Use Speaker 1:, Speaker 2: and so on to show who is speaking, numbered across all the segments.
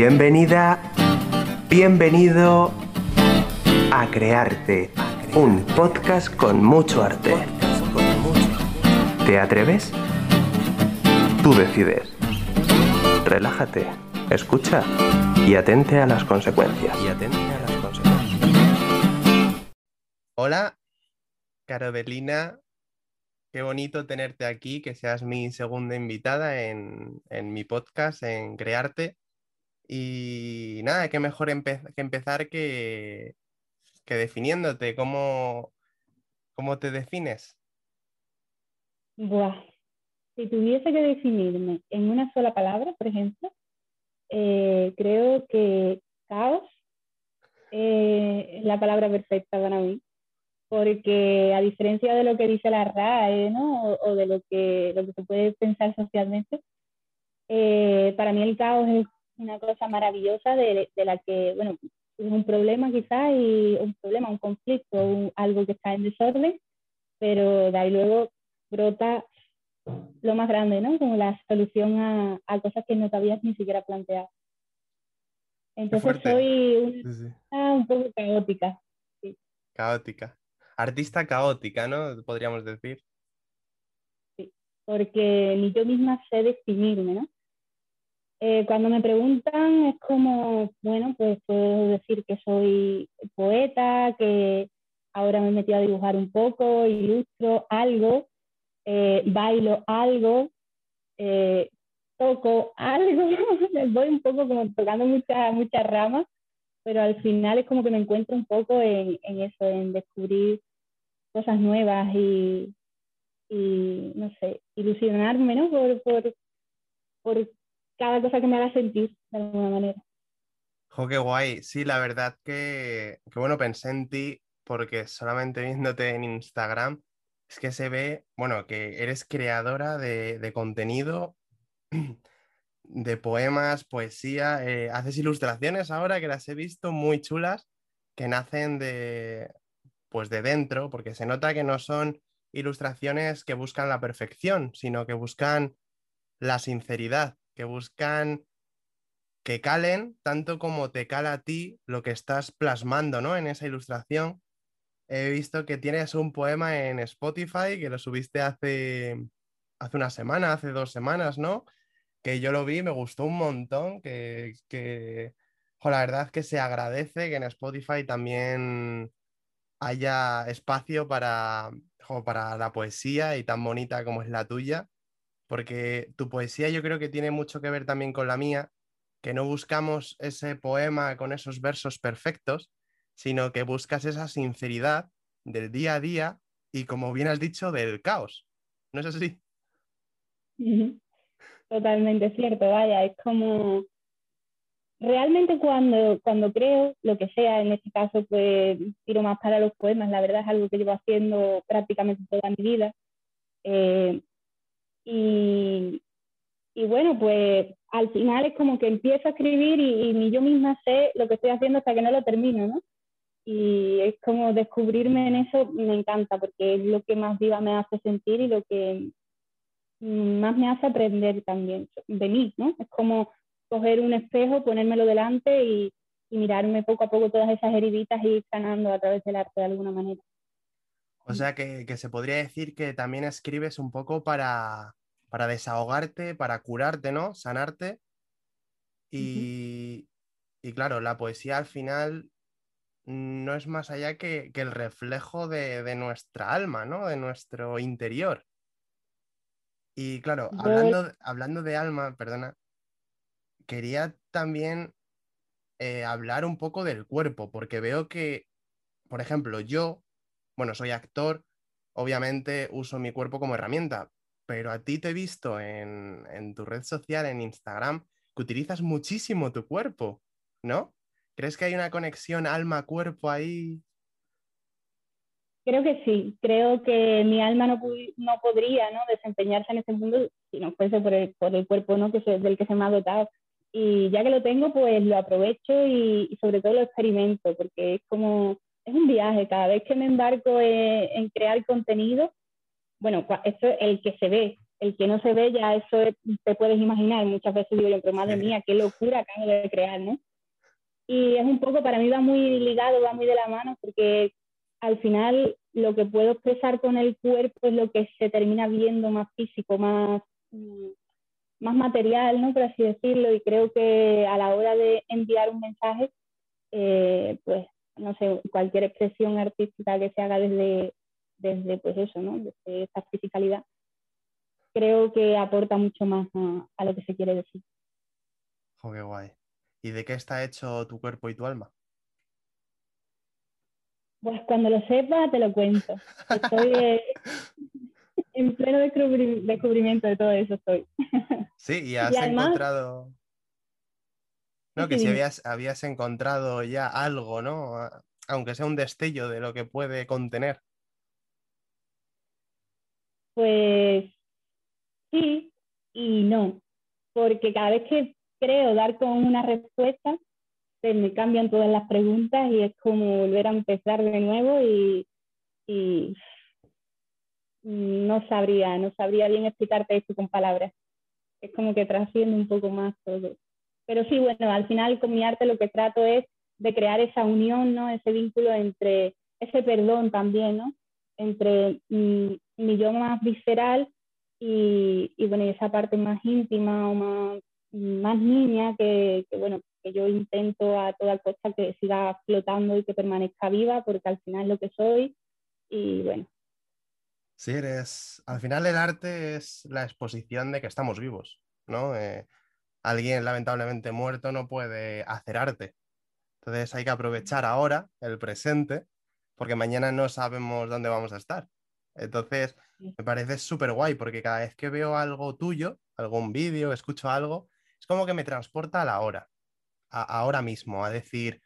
Speaker 1: Bienvenida, bienvenido a Crearte, un podcast con mucho arte. ¿Te atreves? Tú decides. Relájate, escucha y atente a las consecuencias. Y atente a las consecuencias.
Speaker 2: Hola. Qué bonito tenerte aquí, que seas mi segunda invitada en, en mi podcast, en Crearte. Y nada, qué mejor que empezar que, que definiéndote. ¿Cómo, ¿Cómo te defines?
Speaker 3: Buah. Si tuviese que definirme en una sola palabra, por ejemplo, eh, creo que caos es la palabra perfecta para mí. Porque a diferencia de lo que dice la RAE ¿no? o, de lo que, lo que se puede pensar socialmente, eh, para mí el caos es una cosa maravillosa de, de, la que, bueno, es un problema quizás y un problema, un conflicto, algo que está en desorden, pero de ahí luego brota lo más grande, ¿no? Como la solución a, a cosas que no te habías ni siquiera planteado. Entonces soy un poco caótica. Sí.
Speaker 2: Caótica. Artista caótica, ¿no? Podríamos decir.
Speaker 3: Sí, porque ni yo misma sé definirme, ¿no? Eh, cuando me preguntan es como, bueno, pues puedo decir que soy poeta, que ahora me he metido a dibujar un poco, ilustro algo, eh, bailo algo, eh, toco algo, voy un poco como tocando muchas muchas ramas, pero al final es como que me encuentro un poco en, eso, en descubrir cosas nuevas y, y no sé, ilusionarme, ¿no? Por, por, por cada cosa que me haga sentir de alguna manera.
Speaker 2: Jo, qué guay. Sí, la verdad que, que, bueno, pensé en ti porque solamente viéndote en Instagram es que se ve, bueno, que eres creadora de, de contenido, de poemas, poesía, eh, haces ilustraciones ahora que las he visto muy chulas, que nacen de, pues de dentro, porque se nota que no son ilustraciones que buscan la perfección, sino que buscan la sinceridad que buscan que calen tanto como te cala a ti lo que estás plasmando ¿no? en esa ilustración. He visto que tienes un poema en Spotify que lo subiste hace, hace una semana, hace dos semanas, ¿no? Que yo lo vi, me gustó un montón, que, que la verdad que se agradece que en Spotify también haya espacio para, para la poesía y tan bonita como es la tuya porque tu poesía yo creo que tiene mucho que ver también con la mía, que no buscamos ese poema con esos versos perfectos, sino que buscas esa sinceridad del día a día y, como bien has dicho, del caos. ¿No es así?
Speaker 3: Totalmente cierto, vaya, es como realmente cuando, cuando creo lo que sea, en este caso pues tiro más para los poemas, la verdad es algo que llevo haciendo prácticamente toda mi vida. Eh, y, y bueno, pues al final es como que empiezo a escribir y, ni yo misma sé lo que estoy haciendo hasta que no lo termino, ¿no? Y es como descubrirme en eso me encanta porque es lo que más viva me hace sentir y lo que más me hace aprender también de mí, ¿no? Es como coger un espejo, ponérmelo delante y, mirarme poco a poco todas esas heriditas y ir sanando a través del arte de alguna manera.
Speaker 2: O sea que, que, se podría decir que también escribes un poco para, para desahogarte, para curarte, ¿no? Sanarte. Y, y, claro, la poesía al final no es más allá que, que el reflejo de, de, nuestra alma, ¿no? De nuestro interior. Y claro, hablando, hablando de alma, perdona, quería también eh, hablar un poco del cuerpo, porque veo que, por ejemplo, yo bueno, soy actor, obviamente uso mi cuerpo como herramienta, pero a ti te he visto en, tu red social, en Instagram, que utilizas muchísimo tu cuerpo, ¿no? ¿Crees que hay una conexión alma-cuerpo ahí?
Speaker 3: Creo que sí, creo que mi alma no, no podría ¿no? desempeñarse en ese mundo si no fuese por el, por el cuerpo ¿no? que se, del que se me ha dotado. Y ya que lo tengo, pues lo aprovecho y sobre todo lo experimento, porque es como es un viaje. Cada vez que me embarco en, crear contenido, bueno, esto es el que se ve, el que no se ve ya eso te puedes imaginar, muchas veces digo yo, pero madre mía, qué locura acabo de crear, ¿no? Y es un poco, para mí va muy ligado, va muy de la mano, porque al final lo que puedo expresar con el cuerpo es lo que se termina viendo más físico, más, mm, más material, ¿no? Por así decirlo, y creo que a la hora de enviar un mensaje, eh, pues, no sé, cualquier expresión artística que se haga desde, desde pues eso, ¿no? Desde esta fisicalidad, creo que aporta mucho más a, lo que se quiere decir.
Speaker 2: Oh, qué guay. ¿Y de qué está hecho tu cuerpo y tu alma?
Speaker 3: Pues cuando lo sepa, te lo cuento. Estoy eh, en pleno descubrimiento de todo eso. Estoy.
Speaker 2: Sí, y has encontrado. No, que si habías, habías encontrado ya algo, ¿no? Aunque sea un destello de lo que puede contener.
Speaker 3: Pues sí y no, porque cada vez que creo dar con una respuesta, se me cambian todas las preguntas y es como volver a empezar de nuevo y, no sabría, no sabría bien explicarte esto con palabras. Es como que trasciende un poco más todo. Pero sí, bueno, al final con mi arte lo que trato es de crear esa unión, ¿no? Ese vínculo entre, ese perdón también, ¿no? Entre mi, yo más visceral y, y, bueno, esa parte más íntima o más, más niña que, que, bueno, que yo intento a toda costa que siga flotando y que permanezca viva, porque al final es lo que soy y bueno.
Speaker 2: Sí, eres, al final el arte es la exposición de que estamos vivos, ¿no? Eh, alguien lamentablemente muerto no puede hacer arte. Entonces hay que aprovechar ahora, el presente, porque mañana no sabemos dónde vamos a estar. Entonces, me parece súper guay porque cada vez que veo algo tuyo, algún vídeo, escucho algo, es como que me transporta a la hora, a, ahora mismo, a decir,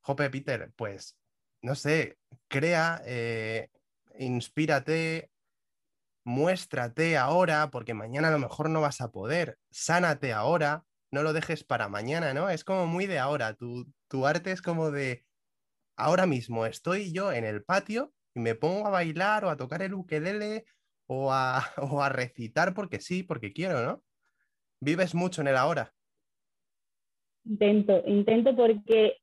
Speaker 2: Jope Peter, pues, no sé, crea, eh, inspírate, muéstrate ahora, porque mañana a lo mejor no vas a poder, sánate ahora, no lo dejes para mañana, ¿no? Es como muy de ahora, tu, tu arte es como de, ahora mismo estoy yo en el patio y me pongo a bailar o a tocar el ukelele o a, o a recitar porque sí, porque quiero, ¿no? Vives mucho en el ahora.
Speaker 3: Intento, intento porque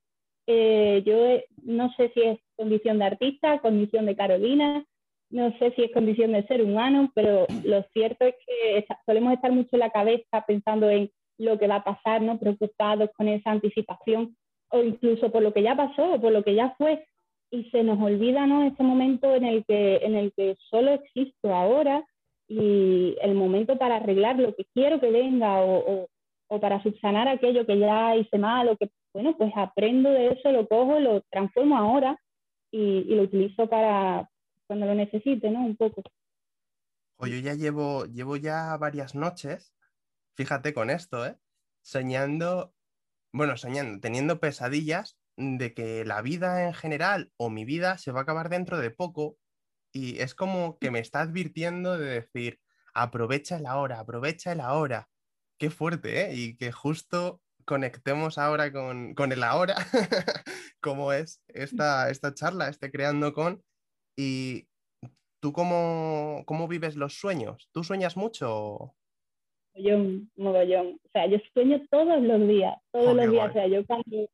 Speaker 3: eh, yo no sé si es condición de artista, condición de Carolina, no sé si es condición de ser humano, pero lo cierto es que solemos estar mucho en la cabeza pensando en lo que va a pasar, ¿no? Preocupados con esa anticipación o incluso por lo que ya pasó o por lo que ya fue y se nos olvida ¿no? ese momento en el, que, en el que solo existo ahora y el momento para arreglar lo que quiero que venga o, o, para subsanar aquello que ya hice mal o que, bueno, pues aprendo de eso, lo cojo, lo transformo ahora y, y lo utilizo para cuando lo necesite, ¿no? Un poco.
Speaker 2: Oye, ya llevo, llevo ya varias noches, fíjate con esto, ¿eh? Soñando, bueno, soñando, teniendo pesadillas de que la vida en general o mi vida se va a acabar dentro de poco y es como que me está advirtiendo de decir, aprovecha el ahora, aprovecha el ahora. Qué fuerte, ¿eh? Y que justo conectemos ahora con, con el ahora, como es esta, esta charla, este creando con. Y tú cómo, cómo vives los sueños? ¿Tú sueñas mucho?
Speaker 3: Yo, mogollón. O sea, yo sueño todos los días, todos los días. O sea, yo cuando,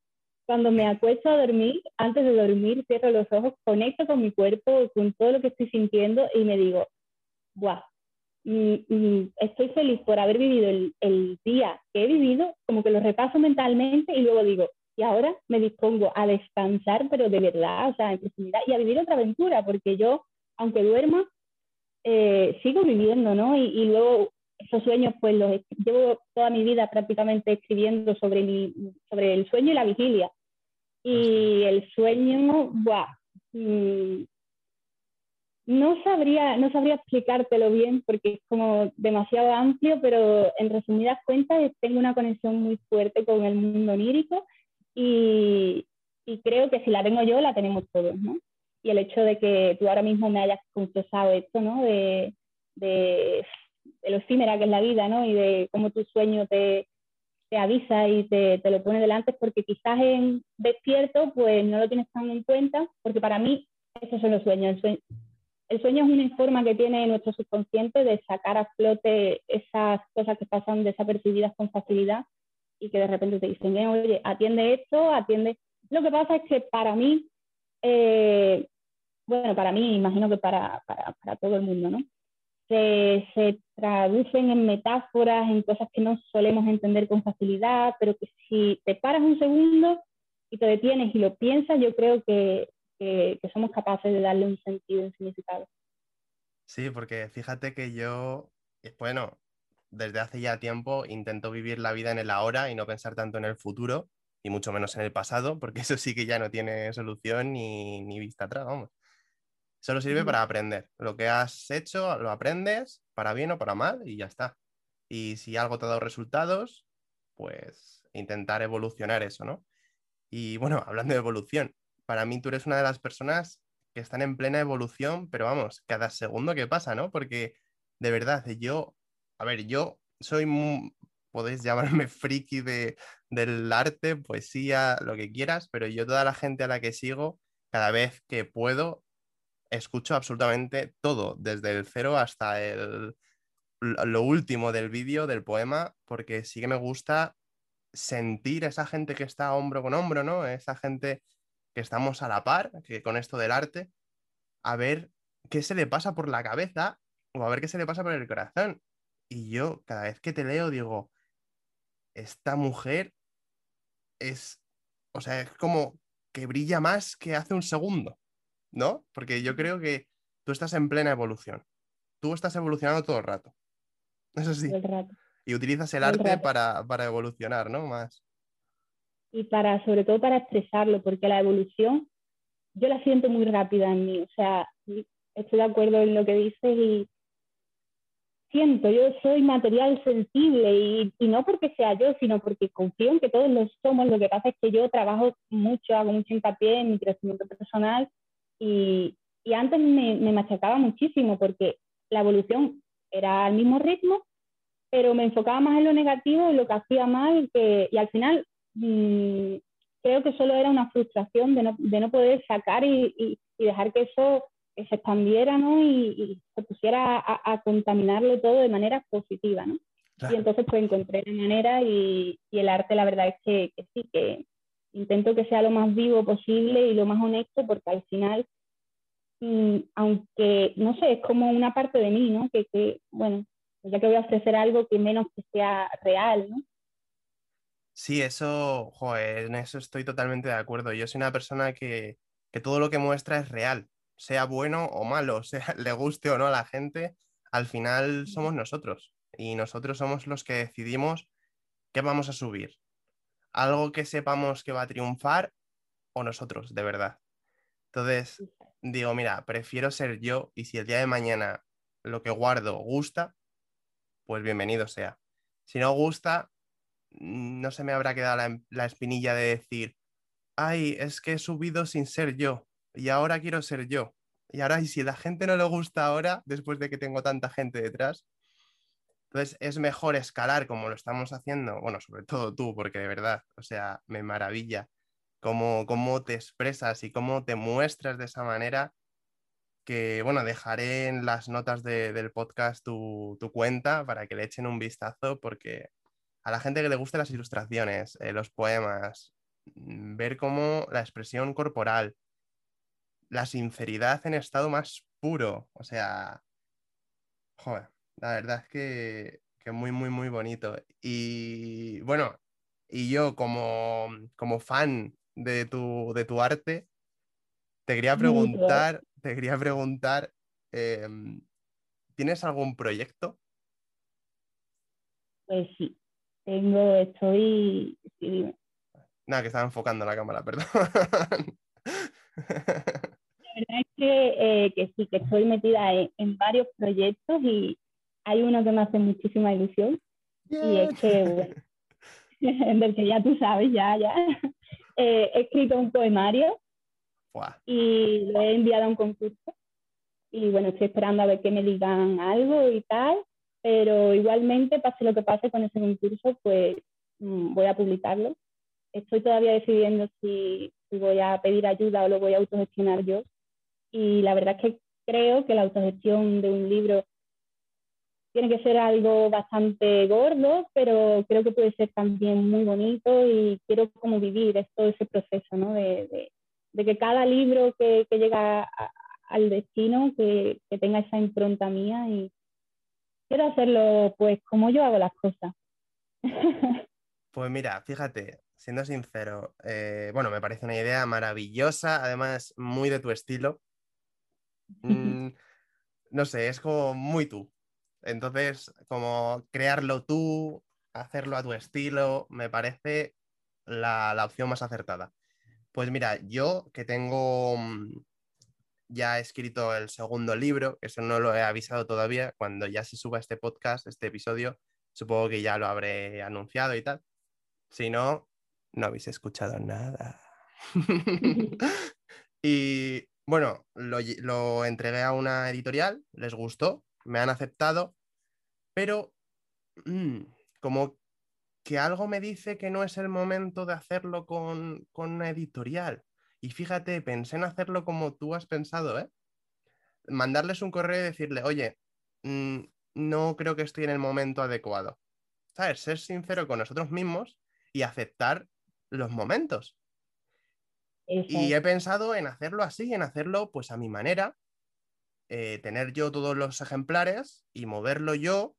Speaker 3: cuando me acuesto a dormir, antes de dormir, cierro los ojos, conecto con mi cuerpo, con todo lo que estoy sintiendo y me digo, ¡guau! Mm, mm, estoy feliz por haber vivido el, día que he vivido, como que lo repaso mentalmente y luego digo, y ahora me dispongo a descansar, pero de verdad, o sea, en profundidad, y a vivir otra aventura, porque yo, aunque duerma, eh, sigo viviendo, ¿no? Y, luego esos sueños, pues los llevo toda mi vida prácticamente escribiendo sobre, mi, sobre el sueño y la vigilia. Y el sueño, ¡buah! Mm, no sabría, no sabría explicártelo bien porque es como demasiado amplio, pero en resumidas cuentas tengo una conexión muy fuerte con el mundo onírico y, creo que si la tengo yo, la tenemos todos, ¿no? Y el hecho de que tú ahora mismo me hayas confesado esto, ¿no? De, de lo efímera que es la vida, ¿no? Y de cómo tu sueño te, avisa y te, te, lo pone delante, porque quizás en despierto, pues no lo tienes tan en cuenta, porque para mí esos son los sueños. el sueño es una forma que tiene nuestro subconsciente de sacar a flote esas cosas que pasan desapercibidas con facilidad y que de repente te dicen, oye, atiende esto, atiende. Lo que pasa es que para mí, eh, bueno, para mí, imagino que para, para, para todo el mundo, ¿no? Se, se, traducen en metáforas, en cosas que no solemos entender con facilidad, pero que si te paras un segundo y te detienes y lo piensas, yo creo que, que, que somos capaces de darle un sentido, un significado.
Speaker 2: Sí, porque fíjate que yo, bueno, desde hace ya tiempo intento vivir la vida en el ahora y no pensar tanto en el futuro y mucho menos en el pasado, porque eso sí que ya no tiene solución ni, ni vista atrás, vamos. Solo sirve para aprender. Lo que has hecho lo aprendes, para bien o para mal, y ya está. Y si algo te ha dado resultados, pues intentar evolucionar eso, ¿no? Y bueno, hablando de evolución, para mí tú eres una de las personas que están en plena evolución, pero vamos, cada segundo que pasa, ¿no? Porque de verdad, yo a ver, yo soy, podéis llamarme friki de, del arte, poesía, lo que quieras, pero yo toda la gente a la que sigo, cada vez que puedo, escucho absolutamente todo, desde el cero hasta el, lo último del vídeo, del poema, porque sí que me gusta sentir esa gente que está hombro con hombro, ¿no? Esa gente que estamos a la par, que con esto del arte, a ver qué se le pasa por la cabeza o a ver qué se le pasa por el corazón. Y yo cada vez que te leo digo, esta mujer es, o sea, es como que brilla más que hace un segundo, ¿no? Porque yo creo que tú estás en plena evolución. Tú estás evolucionando todo el rato. Eso sí. Y utilizas el, arte para, para, evolucionar, ¿no? Más.
Speaker 3: Y para, sobre todo para expresarlo, porque la evolución yo la siento muy rápida en mí. O sea, estoy de acuerdo en lo que dices y siento, yo soy material sensible y, y, no porque sea yo, sino porque confío en que todos lo somos. Lo que pasa es que yo trabajo mucho, hago mucho hincapié en mi crecimiento personal y, y antes me, me, machacaba muchísimo porque la evolución era al mismo ritmo, pero me enfocaba más en lo negativo y lo que hacía mal que, y al final mmm, creo que solo era una frustración de no, de no poder sacar y, y, y dejar que eso que se expandiera ¿no? y, se pusiera a, contaminarlo todo de manera positiva. ¿no? Y entonces pues encontré la manera y, y, el arte la verdad es que, que, sí, que intento que sea lo más vivo posible y lo más honesto porque al final, mm, aunque, no sé, es como una parte de mí, ¿no? Que, que, bueno, ya que voy a ofrecer algo que menos que sea real, ¿no?
Speaker 2: Sí, eso, joder, en eso estoy totalmente de acuerdo. Yo soy una persona que, que todo lo que muestra es real sea bueno o malo, sea, le guste o no a la gente, al final somos nosotros y nosotros somos los que decidimos qué vamos a subir. Algo que sepamos que va a triunfar o nosotros, de verdad. Entonces, digo, mira, prefiero ser yo y si el día de mañana lo que guardo gusta, pues bienvenido sea. Si no gusta, no se me habrá quedado la, la espinilla de decir, ay, es que he subido sin ser yo y ahora quiero ser yo. Y ahora, y si la gente no le gusta ahora, después de que tengo tanta gente detrás, entonces es mejor escalar como lo estamos haciendo, bueno, sobre todo tú, porque de verdad, o sea, me maravilla cómo, cómo te expresas y cómo te muestras de esa manera, que, bueno, dejaré en las notas del podcast tu, tu, cuenta para que le echen un vistazo, porque a la gente que le gusten las ilustraciones, eh, los poemas, mm, ver cómo la expresión corporal, la sinceridad en estado más puro. O sea, joder, la verdad es que, que muy, muy, muy bonito. Y bueno, y yo como, como fan de tu, de tu arte, te quería preguntar, te quería preguntar, eh, ¿tienes algún proyecto?
Speaker 3: Pues sí, tengo, estoy...
Speaker 2: Nada, que estaba enfocando la cámara, perdón.
Speaker 3: Que, eh, que sí, que estoy metida en, en, varios proyectos y hay uno que me hace muchísima ilusión yeah. y es que, bueno, del que ya tú sabes, ya, ya, eh, he escrito un poemario wow. y lo he enviado a un concurso y bueno, estoy esperando a ver que me digan algo y tal, pero igualmente, pase lo que pase con ese concurso, pues mmm, voy a publicarlo. Estoy todavía decidiendo si, si voy a pedir ayuda o lo voy a autogestionar yo, y la verdad es que creo que la autogestión de un libro tiene que ser algo bastante gordo, pero creo que puede ser también muy bonito y quiero como vivir todo ese proceso, ¿no? De, que cada libro que, llega al destino, que, que, tenga esa impronta mía y quiero hacerlo pues como yo hago las cosas.
Speaker 2: Pues mira, fíjate, siendo sincero, eh, bueno, me parece una idea maravillosa, además muy de tu estilo. Mm, no sé, es como muy tú. Entonces, como crearlo tú, hacerlo a tu estilo, me parece la, opción más acertada. Pues mira, yo que tengo mm, ya escrito el segundo libro, eso no lo he avisado todavía, cuando ya se suba este podcast, este episodio, supongo que ya lo habré anunciado y tal. Si no, no habéis escuchado nada. y bueno, lo, entregué a una editorial, les gustó, me han aceptado, pero mm, como que algo me dice que no es el momento de hacerlo con, una editorial. Y fíjate, pensé en hacerlo como tú has pensado, ¿eh? Mandarles un correo y decirle, oye, mm, no creo que estoy en el momento adecuado. ¿Sabes? Ser sincero con nosotros mismos y aceptar los momentos. Y he pensado en hacerlo así, en hacerlo pues a mi manera, eh, tener yo todos los ejemplares y moverlo yo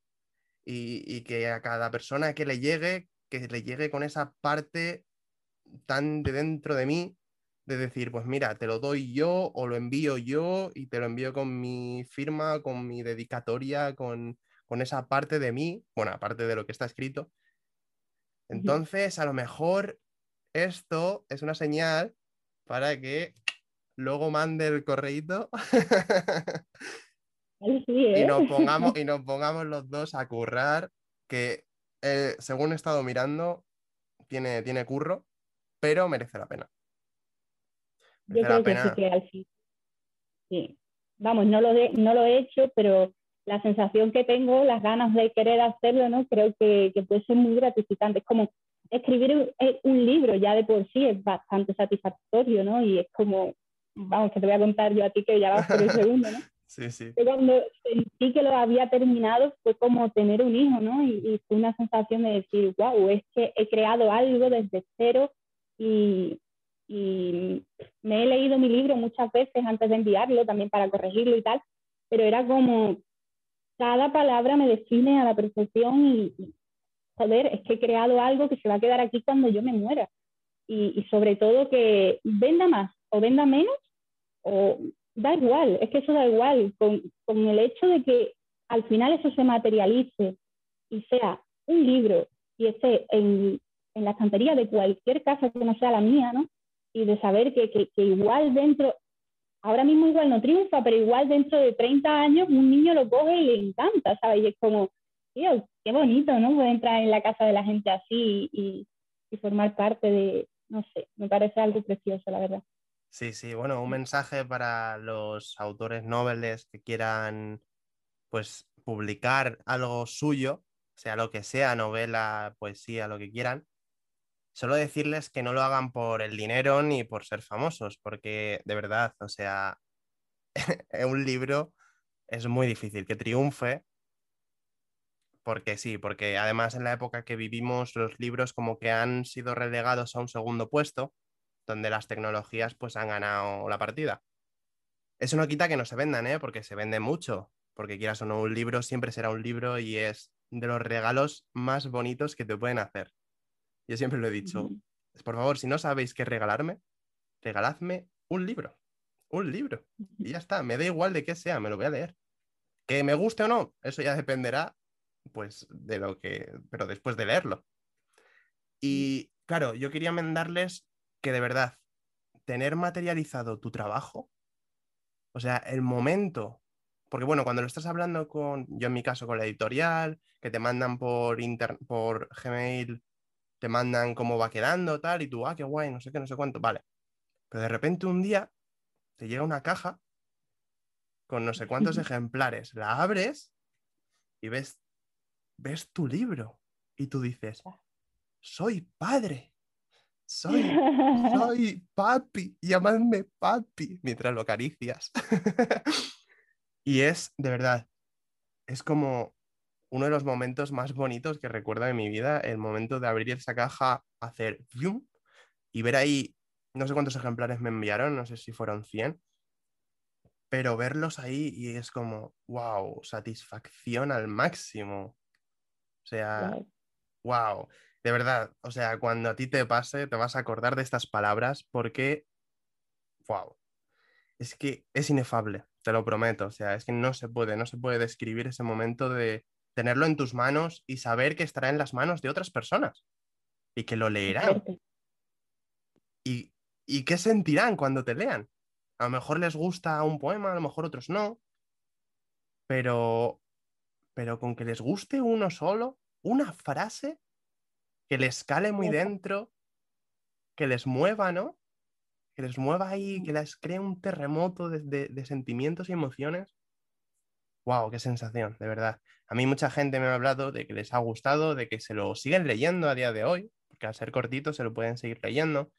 Speaker 2: y, que a cada persona que le llegue, que le llegue con esa parte tan de dentro de mí, de decir, pues mira, te lo doy yo o lo envío yo y te lo envío con mi firma, con mi dedicatoria, con, con esa parte de mí, bueno, aparte de lo que está escrito. Entonces, a lo mejor esto es una señal para que luego mande el correíto y, ¿eh? nos pongamos, y nos pongamos los dos a currar, que eh, según he estado mirando, tiene, tiene curro, pero merece la pena.
Speaker 3: Yo creo que sí que al fin. Sí. Vamos, no lo, no lo he hecho, pero la sensación que tengo, las ganas de querer hacerlo, ¿no? Creo que, que puede ser muy gratificante. Es como escribir eh, un, libro ya de por sí es bastante satisfactorio, ¿no? Y es como, vamos, que te voy a contar yo a ti que ya vas por el segundo, ¿no?
Speaker 2: Sí, sí.
Speaker 3: cuando sentí que lo había terminado fue como tener un hijo, ¿no? Y, fue una sensación de decir, wow, es que he creado algo desde cero y, y me he leído mi libro muchas veces antes de enviarlo, también para corregirlo y tal, pero era como, cada palabra me define a la perfección y, joder, es que he creado algo que se va a quedar aquí cuando yo me muera. Y, sobre todo que venda más o venda menos, o da igual, es que eso da igual, con, con el hecho de que al final eso se materialice y sea un libro y esté en, en la estantería de cualquier casa que no sea la mía, ¿no? Y de saber que, que, que, igual dentro, ahora mismo igual no triunfa, pero igual dentro de 30 años un niño lo coge y le encanta, ¿sabes? Y es como, tío, qué bonito, ¿no? Poder entrar en la casa de la gente así y, formar parte de, no sé, me parece algo precioso, la verdad.
Speaker 2: Sí, sí, bueno, un mensaje para los autores nobles que quieran, pues, publicar algo suyo, sea lo que sea, novela, poesía, lo que quieran. Solo decirles que no lo hagan por el dinero ni por ser famosos, porque de verdad, o sea, un libro es muy difícil que triunfe porque sí, porque además en la época que vivimos los libros como que han sido relegados a un segundo puesto, donde las tecnologías pues han ganado la partida. Eso no quita que no se vendan, ¿eh? porque se vende mucho, porque quieras o no, un libro siempre será un libro y es de los regalos más bonitos que te pueden hacer. Yo siempre lo he dicho, por favor, si no sabéis qué regalarme, regaladme un libro, un libro. Y ya está, me da igual de qué sea, me lo voy a leer. Que me guste o no, eso ya dependerá pues de lo que, pero después de leerlo. Y claro, yo quería mandarles que de verdad, tener materializado tu trabajo, o sea, el momento, porque bueno, cuando lo estás hablando con, yo en mi caso con la editorial, que te mandan por, inter, por Gmail, te mandan cómo va quedando, tal, y tú, ah, qué guay, no sé qué, no sé cuánto, vale. Pero de repente un día te llega una caja con no sé cuántos ejemplares, la abres y ves ves tu libro y tú dices, soy padre, soy, soy papi, llamadme papi, mientras lo acaricias. Y es, de verdad, es como uno de los momentos más bonitos que recuerdo de mi vida, el momento de abrir esa caja, hacer y ver ahí, no sé cuántos ejemplares me enviaron, no sé si fueron 100, pero verlos ahí y es como, wow, satisfacción al máximo. O sea, wow, de verdad, o sea, cuando a ti te pase, te vas a acordar de estas palabras porque, wow, es que es inefable, te lo prometo, o sea, es que no se puede, no se puede describir ese momento de tenerlo en tus manos y saber que estará en las manos de otras personas y que lo leerán. Y, y qué sentirán cuando te lean. A lo mejor les gusta un poema, a lo mejor otros no, pero, pero con que les guste uno solo, una frase que les cale muy dentro, que les mueva, ¿no? Que les mueva ahí, que les cree un terremoto de, sentimientos y emociones. ¡Wow! ¡Qué sensación! De verdad. A mí mucha gente me ha hablado de que les ha gustado, de que se lo siguen leyendo a día de hoy, porque al ser cortito se lo pueden seguir leyendo.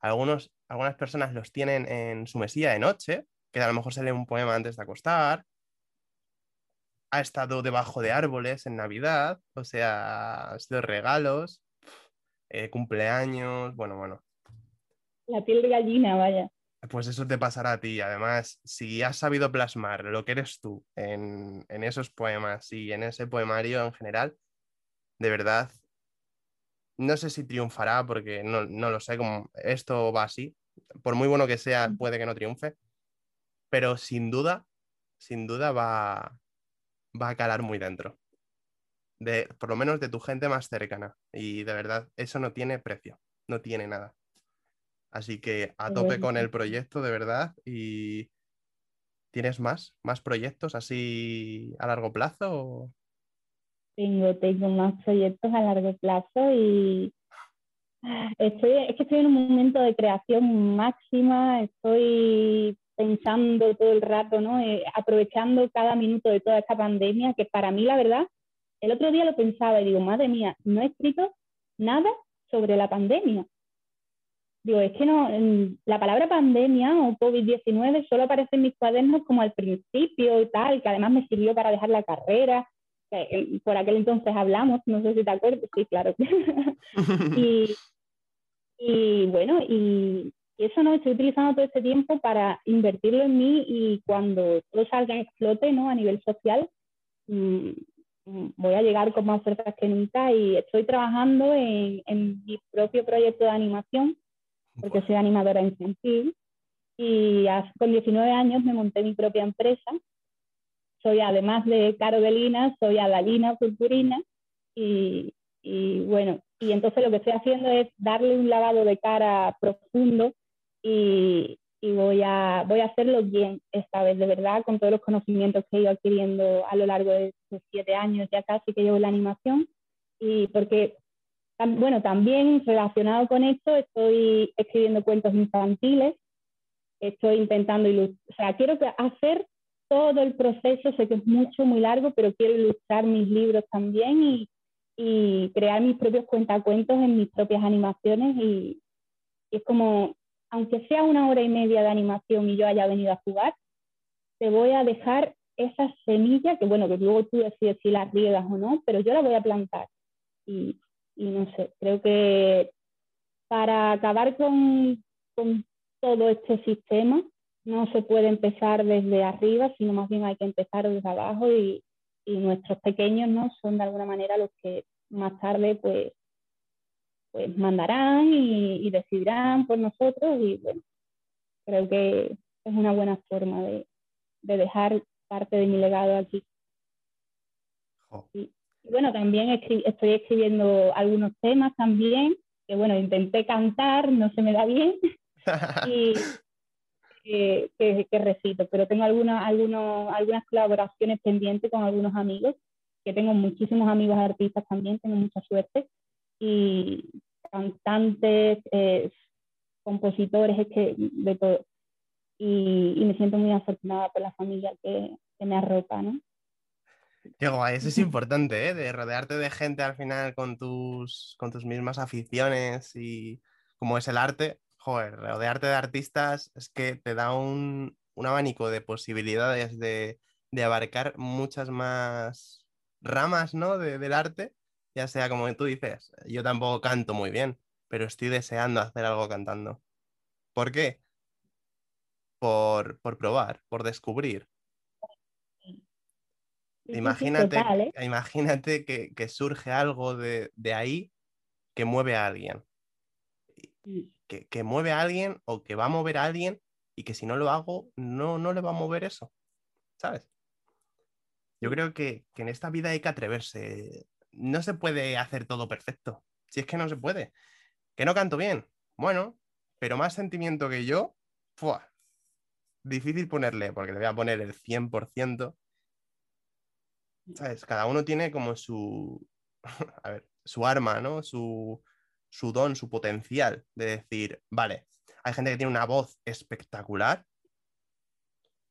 Speaker 2: Algunos, algunas personas los tienen en su mesilla de noche, que a lo mejor se lee un poema antes de acostar, ha estado debajo de árboles en Navidad, o sea, ha sido regalos, eh, cumpleaños, bueno, bueno.
Speaker 3: La piel de gallina, vaya.
Speaker 2: Pues eso te pasará a ti. Además, si has sabido plasmar lo que eres tú en, esos poemas y en ese poemario en general, de verdad, no sé si triunfará porque no, no lo sé, como esto va así. Por muy bueno que sea, puede que no triunfe. Pero sin duda, sin duda va, va a calar muy dentro. De, por lo menos de tu gente más cercana. Y de verdad, eso no tiene precio, no tiene nada. Así que a tope con el proyecto, de verdad. Y ¿tienes más? ¿Más proyectos así a largo plazo?
Speaker 3: Tengo, tengo más proyectos a largo plazo y estoy, es que estoy en un momento de creación máxima, estoy pensando todo el rato, ¿no? Eh, aprovechando cada minuto de toda esta pandemia, que para mí, la verdad, el otro día lo pensaba y digo, madre mía, no he escrito nada sobre la pandemia. Digo, es que no, la palabra pandemia o COVID-19 solo aparece en mis cuadernos como al principio y tal, que además me sirvió para dejar la carrera. Por aquel entonces hablamos, no sé si te acuerdas, sí, claro. y, y bueno, y, y eso no estoy utilizando todo este tiempo para invertirlo en mí y cuando todo salga en explote ¿no? a nivel social, mm, mm, voy a llegar con más ofertas que nunca y estoy trabajando en, en mi propio proyecto de animación, porque soy animadora infantil y con 19 años me monté mi propia empresa. Soy además de Caro Belina, soy Adalina Purpurina y, y bueno, y entonces lo que estoy haciendo es darle un lavado de cara profundo y, voy, a, voy a hacerlo bien esta vez, de verdad, con todos los conocimientos que he ido adquiriendo a lo largo de estos siete años ya casi que llevo la animación. Y porque, bueno, también relacionado con esto, estoy escribiendo cuentos infantiles, estoy intentando ilustrar, o sea, quiero hacer todo el proceso, sé que es mucho, muy largo, pero quiero ilustrar mis libros también y, y crear mis propios cuentacuentos en mis propias animaciones y, es como aunque sea una hora y media de animación y yo haya venido a jugar, te voy a dejar esa semilla que, bueno, que luego tú decides si las riegas o no, pero yo la voy a plantar. Y, no sé, creo que para acabar con, todo este sistema no se puede empezar desde arriba, sino más bien hay que empezar desde abajo y, y nuestros pequeños no son de alguna manera los que más tarde pues pues mandarán y, decidirán por nosotros y bueno, creo que es una buena forma de, dejar parte de mi legado aquí. Y, bueno, también estoy escribiendo algunos temas también, que bueno, intenté cantar, no se me da bien, y que, que, recito, pero tengo algunas, algunos, algunas colaboraciones pendientes con algunos amigos, que tengo muchísimos amigos artistas también, tengo mucha suerte, y cantantes, eh, compositores, es que de todo. Y, me siento muy afortunada por la familia que, me arropa, ¿no?
Speaker 2: Qué guay, eso es importante, ¿eh? de rodearte de gente al final con tus, con tus mismas aficiones y como es el arte, joder, rodearte de artistas es que te da un, un abanico de posibilidades de, de abarcar muchas más ramas, ¿no? del arte, ya sea como tú dices, yo tampoco canto muy bien, pero estoy deseando hacer algo cantando. ¿Por qué? Por, probar, por descubrir. Imagínate, ¿eh? imagínate que, surge algo de, ahí que mueve a alguien. Que, que, mueve a alguien o que va a mover a alguien y que si no lo hago, no, no le va a mover eso. ¿Sabes? Yo creo que, en esta vida hay que atreverse. No se puede hacer todo perfecto. Si es que no se puede. Que no canto bien. Bueno, pero más sentimiento que yo, ¡fua! difícil ponerle, porque le voy a poner el 100%. ¿Sabes? Cada uno tiene como su, a ver, su arma, ¿no? Su, su don, su potencial de decir, vale, hay gente que tiene una voz espectacular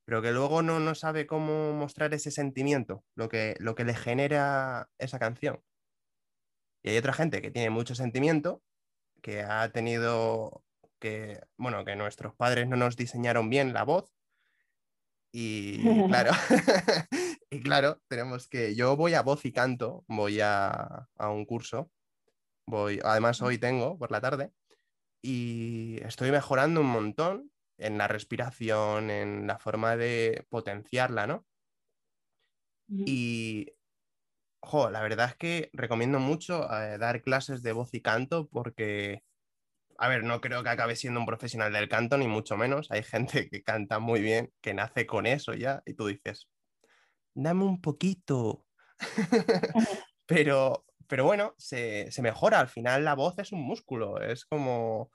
Speaker 2: pero que luego no, no sabe cómo mostrar ese sentimiento, lo que, lo que le genera esa canción. Y hay otra gente que tiene mucho sentimiento, que ha tenido que, bueno, que nuestros padres no nos diseñaron bien la voz. Y claro, y claro, tenemos que, yo voy a voz y canto, voy a, a un curso, voy, además hoy tengo por la tarde, y estoy mejorando un montón en la respiración, en la forma de potenciarla, ¿no? Y, jo, la verdad es que recomiendo mucho eh, dar clases de voz y canto porque, a ver, no creo que acabe siendo un profesional del canto, ni mucho menos. Hay gente que canta muy bien, que nace con eso ya, y tú dices, dame un poquito. pero, pero bueno, se, se mejora. Al final la voz es un músculo, es como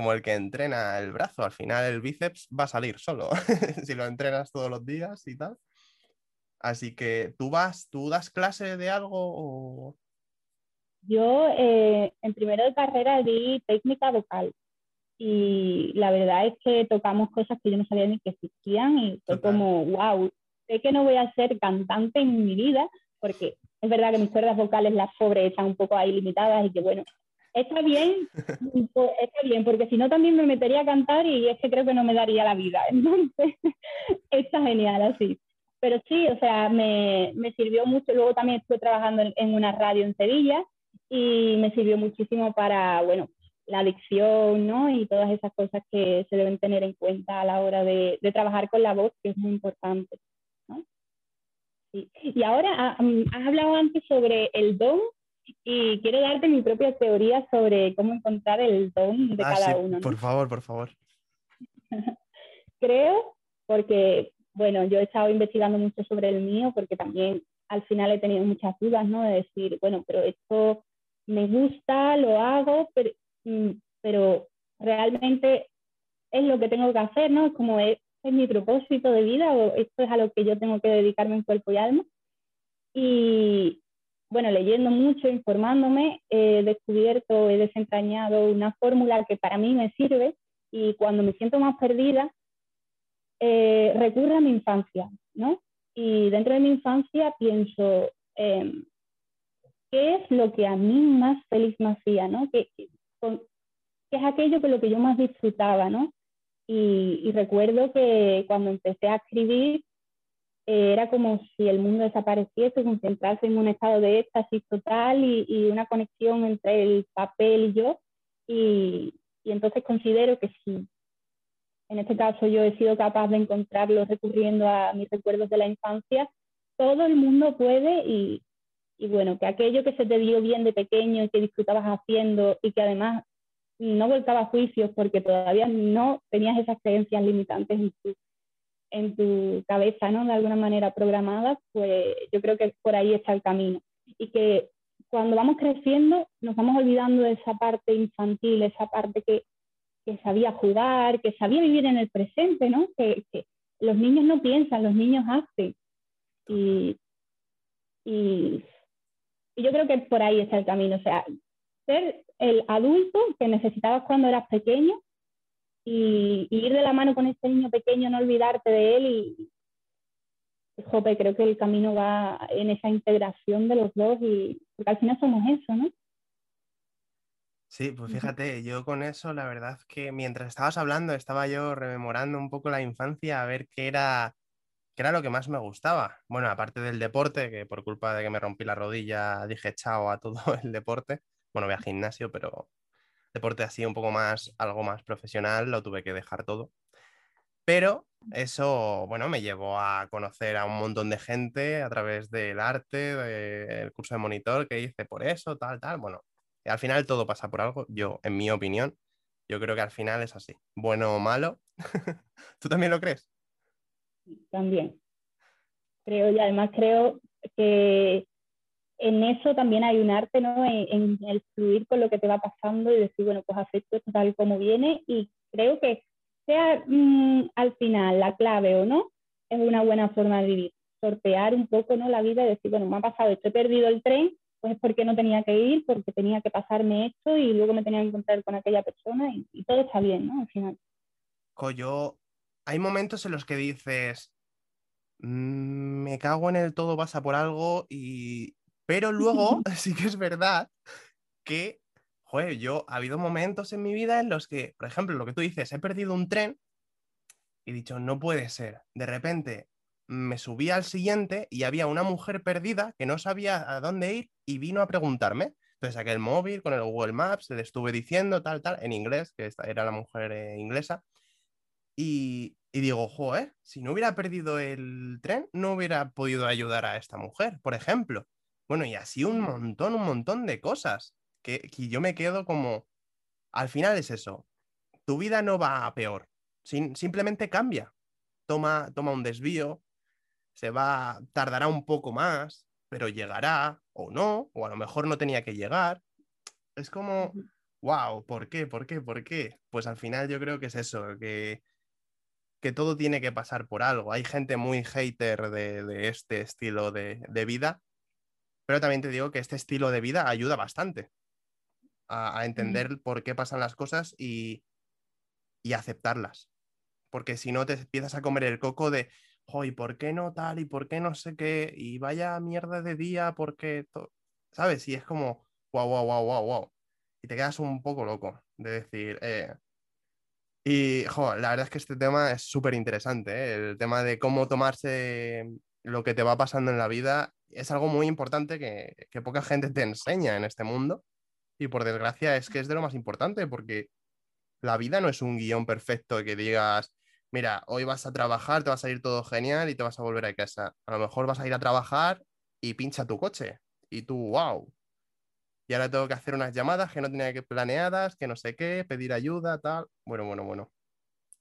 Speaker 2: como el que entrena el brazo. Al final el bíceps va a salir solo si lo entrenas todos los días y tal. Así que tú vas, tú das clase de algo o...
Speaker 3: Yo eh, en primero de carrera di técnica vocal y la verdad es que tocamos cosas que yo no sabía ni que existían y fue como, wow, sé que no voy a ser cantante en mi vida porque es verdad que mis cuerdas vocales las sobre están un poco ahí limitadas y que bueno, Está bien, está bien, porque si no también me metería a cantar y es que creo que no me daría la vida. Entonces, está genial así. Pero sí, o sea, me, me sirvió mucho. Luego también estuve trabajando en, una radio en Sevilla y me sirvió muchísimo para, bueno, la adicción, ¿no? Y todas esas cosas que se deben tener en cuenta a la hora de, de trabajar con la voz, que es muy importante. ¿no? Sí. Y ahora, ah, mm, has hablado antes sobre el don y quiero darte mi propia teoría sobre cómo encontrar el don de ah, cada uno.
Speaker 2: Por favor, por favor.
Speaker 3: Creo, porque, bueno, yo he estado investigando mucho sobre el mío, porque también al final he tenido muchas dudas, ¿no? De decir, bueno, pero esto me gusta, lo hago, pero, mm, pero realmente es lo que tengo que hacer, ¿no? Es como es, es mi propósito de vida o esto es a lo que yo tengo que dedicarme en cuerpo y alma. Y, bueno, leyendo mucho, informándome, he descubierto, he desentrañado una fórmula que para mí me sirve y cuando me siento más perdida, eh, recurro a mi infancia, ¿no? Y dentro de mi infancia pienso, em, ¿qué es lo que a mí más feliz me hacía, ¿no? ¿Qué, es aquello que lo que yo más disfrutaba, ¿no? Y recuerdo que cuando empecé a escribir, era como si el mundo desapareciese, concentrarse en un estado de éxtasis total y, una conexión entre el papel y yo. Y, entonces considero que si en este caso yo he sido capaz de encontrarlo recurriendo a mis recuerdos de la infancia, todo el mundo puede y, y bueno, que aquello que se te dio bien de pequeño y que disfrutabas haciendo y que además no volcaba juicios porque todavía no tenías esas creencias limitantes en tu en tu cabeza, ¿no? De alguna manera programadas, pues yo creo que por ahí está el camino. Y que cuando vamos creciendo nos vamos olvidando de esa parte infantil, esa parte que, que sabía jugar, que sabía vivir en el presente, ¿no? Que, los niños no piensan, los niños hacen. Y, y, y yo creo que por ahí está el camino. O sea, ser el adulto que necesitabas cuando eras pequeño y, ir de la mano con este niño pequeño, no olvidarte de él y, jope, creo que el camino va en esa integración de los dos y porque al final somos eso, ¿no?
Speaker 2: Sí, pues fíjate, yo con eso la verdad que mientras estabas hablando estaba yo rememorando un poco la infancia a ver qué era, que era lo que más me gustaba. Bueno, aparte del deporte, que por culpa de que me rompí la rodilla dije chao a todo el deporte. Bueno, voy al gimnasio, pero deporte así un poco más, algo más profesional, lo tuve que dejar todo. Pero eso, bueno, me llevó a conocer a un montón de gente a través del arte, del curso de monitor que hice por eso, tal, tal. Bueno, al final todo pasa por algo, yo, en mi opinión, yo creo que al final es así, bueno o malo. ¿Tú también lo crees?
Speaker 3: También. Creo, y además creo que en eso también hay un arte, ¿no? En, el fluir con lo que te va pasando y decir, bueno, pues acepto esto tal como viene y creo que sea mm, al final la clave o no, es una buena forma de vivir. Sortear un poco, ¿no? La vida y decir, bueno, me ha pasado esto, he perdido el tren, pues es porque no tenía que ir, porque tenía que pasarme esto y luego me tenía que encontrar con aquella persona y, todo está bien, ¿no? Al final.
Speaker 2: Coyo, hay momentos en los que dices, mm, me cago en el todo, pasa por algo y, pero luego sí que es verdad que, joder, yo ha habido momentos en mi vida en los que, por ejemplo, lo que tú dices, he perdido un tren y he dicho, no puede ser. De repente me subí al siguiente y había una mujer perdida que no sabía a dónde ir y vino a preguntarme. Entonces saqué el móvil con el Google Maps, le estuve diciendo tal, tal, en inglés, que esta era la mujer eh, inglesa. Y, y digo, joder, si no hubiera perdido el tren, no hubiera podido ayudar a esta mujer, por ejemplo. Bueno, y así un montón, un montón de cosas que, yo me quedo como, al final es eso, tu vida no va a peor, simplemente cambia, toma, toma un desvío, se va, tardará un poco más, pero llegará o no, o a lo mejor no tenía que llegar. Es como, wow, ¿por qué? ¿Por qué? ¿Por qué? Pues al final yo creo que es eso, que, que todo tiene que pasar por algo. Hay gente muy hater de, este estilo de, de, vida pero también te digo que este estilo de vida ayuda bastante a, entender por qué pasan las cosas y, aceptarlas. Porque si no te empiezas a comer el coco de, ¿y por qué no tal? ¿Y por qué no sé qué? Y vaya mierda de día, porque, ¿sabes? Y es como, wow, wow, wow, wow, wow. Y te quedas un poco loco de decir, eh... Y, jo, la verdad es que este tema es súper interesante, ¿eh? el tema de cómo tomarse lo que te va pasando en la vida es algo muy importante que, poca gente te enseña en este mundo. Y por desgracia es que es de lo más importante, porque la vida no es un guion perfecto que digas, mira, hoy vas a trabajar, te va a salir todo genial y te vas a volver a casa. A lo mejor vas a ir a trabajar y pincha tu coche. Y tú, wow. Y ahora tengo que hacer unas llamadas que no tenía que planeadas, que no sé qué, pedir ayuda, tal. Bueno, bueno, bueno.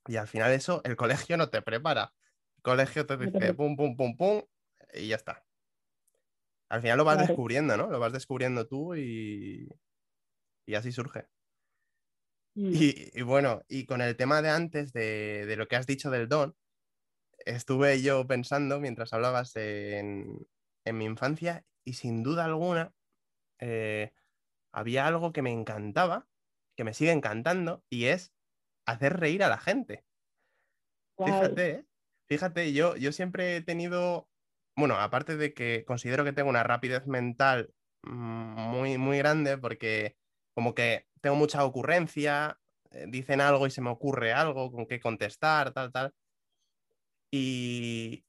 Speaker 2: Y al final eso, el colegio no te prepara. El colegio te dice pum, pum, pum, pum, y ya está. Al final lo vas descubriendo, ¿no? Lo vas descubriendo tú y, y así surge. Mm. Y, bueno, y con el tema de antes, de, lo que has dicho del don, estuve yo pensando mientras hablabas en, mi infancia y sin duda alguna eh, había algo que me encantaba, que me sigue encantando, y es hacer reír a la gente. Fíjate, ¿eh? fíjate, yo, yo siempre he tenido bueno, aparte de que considero que tengo una rapidez mental mm, muy, muy grande, porque como que tengo mucha ocurrencia, eh, dicen algo y se me ocurre algo con qué contestar, tal, tal. Y,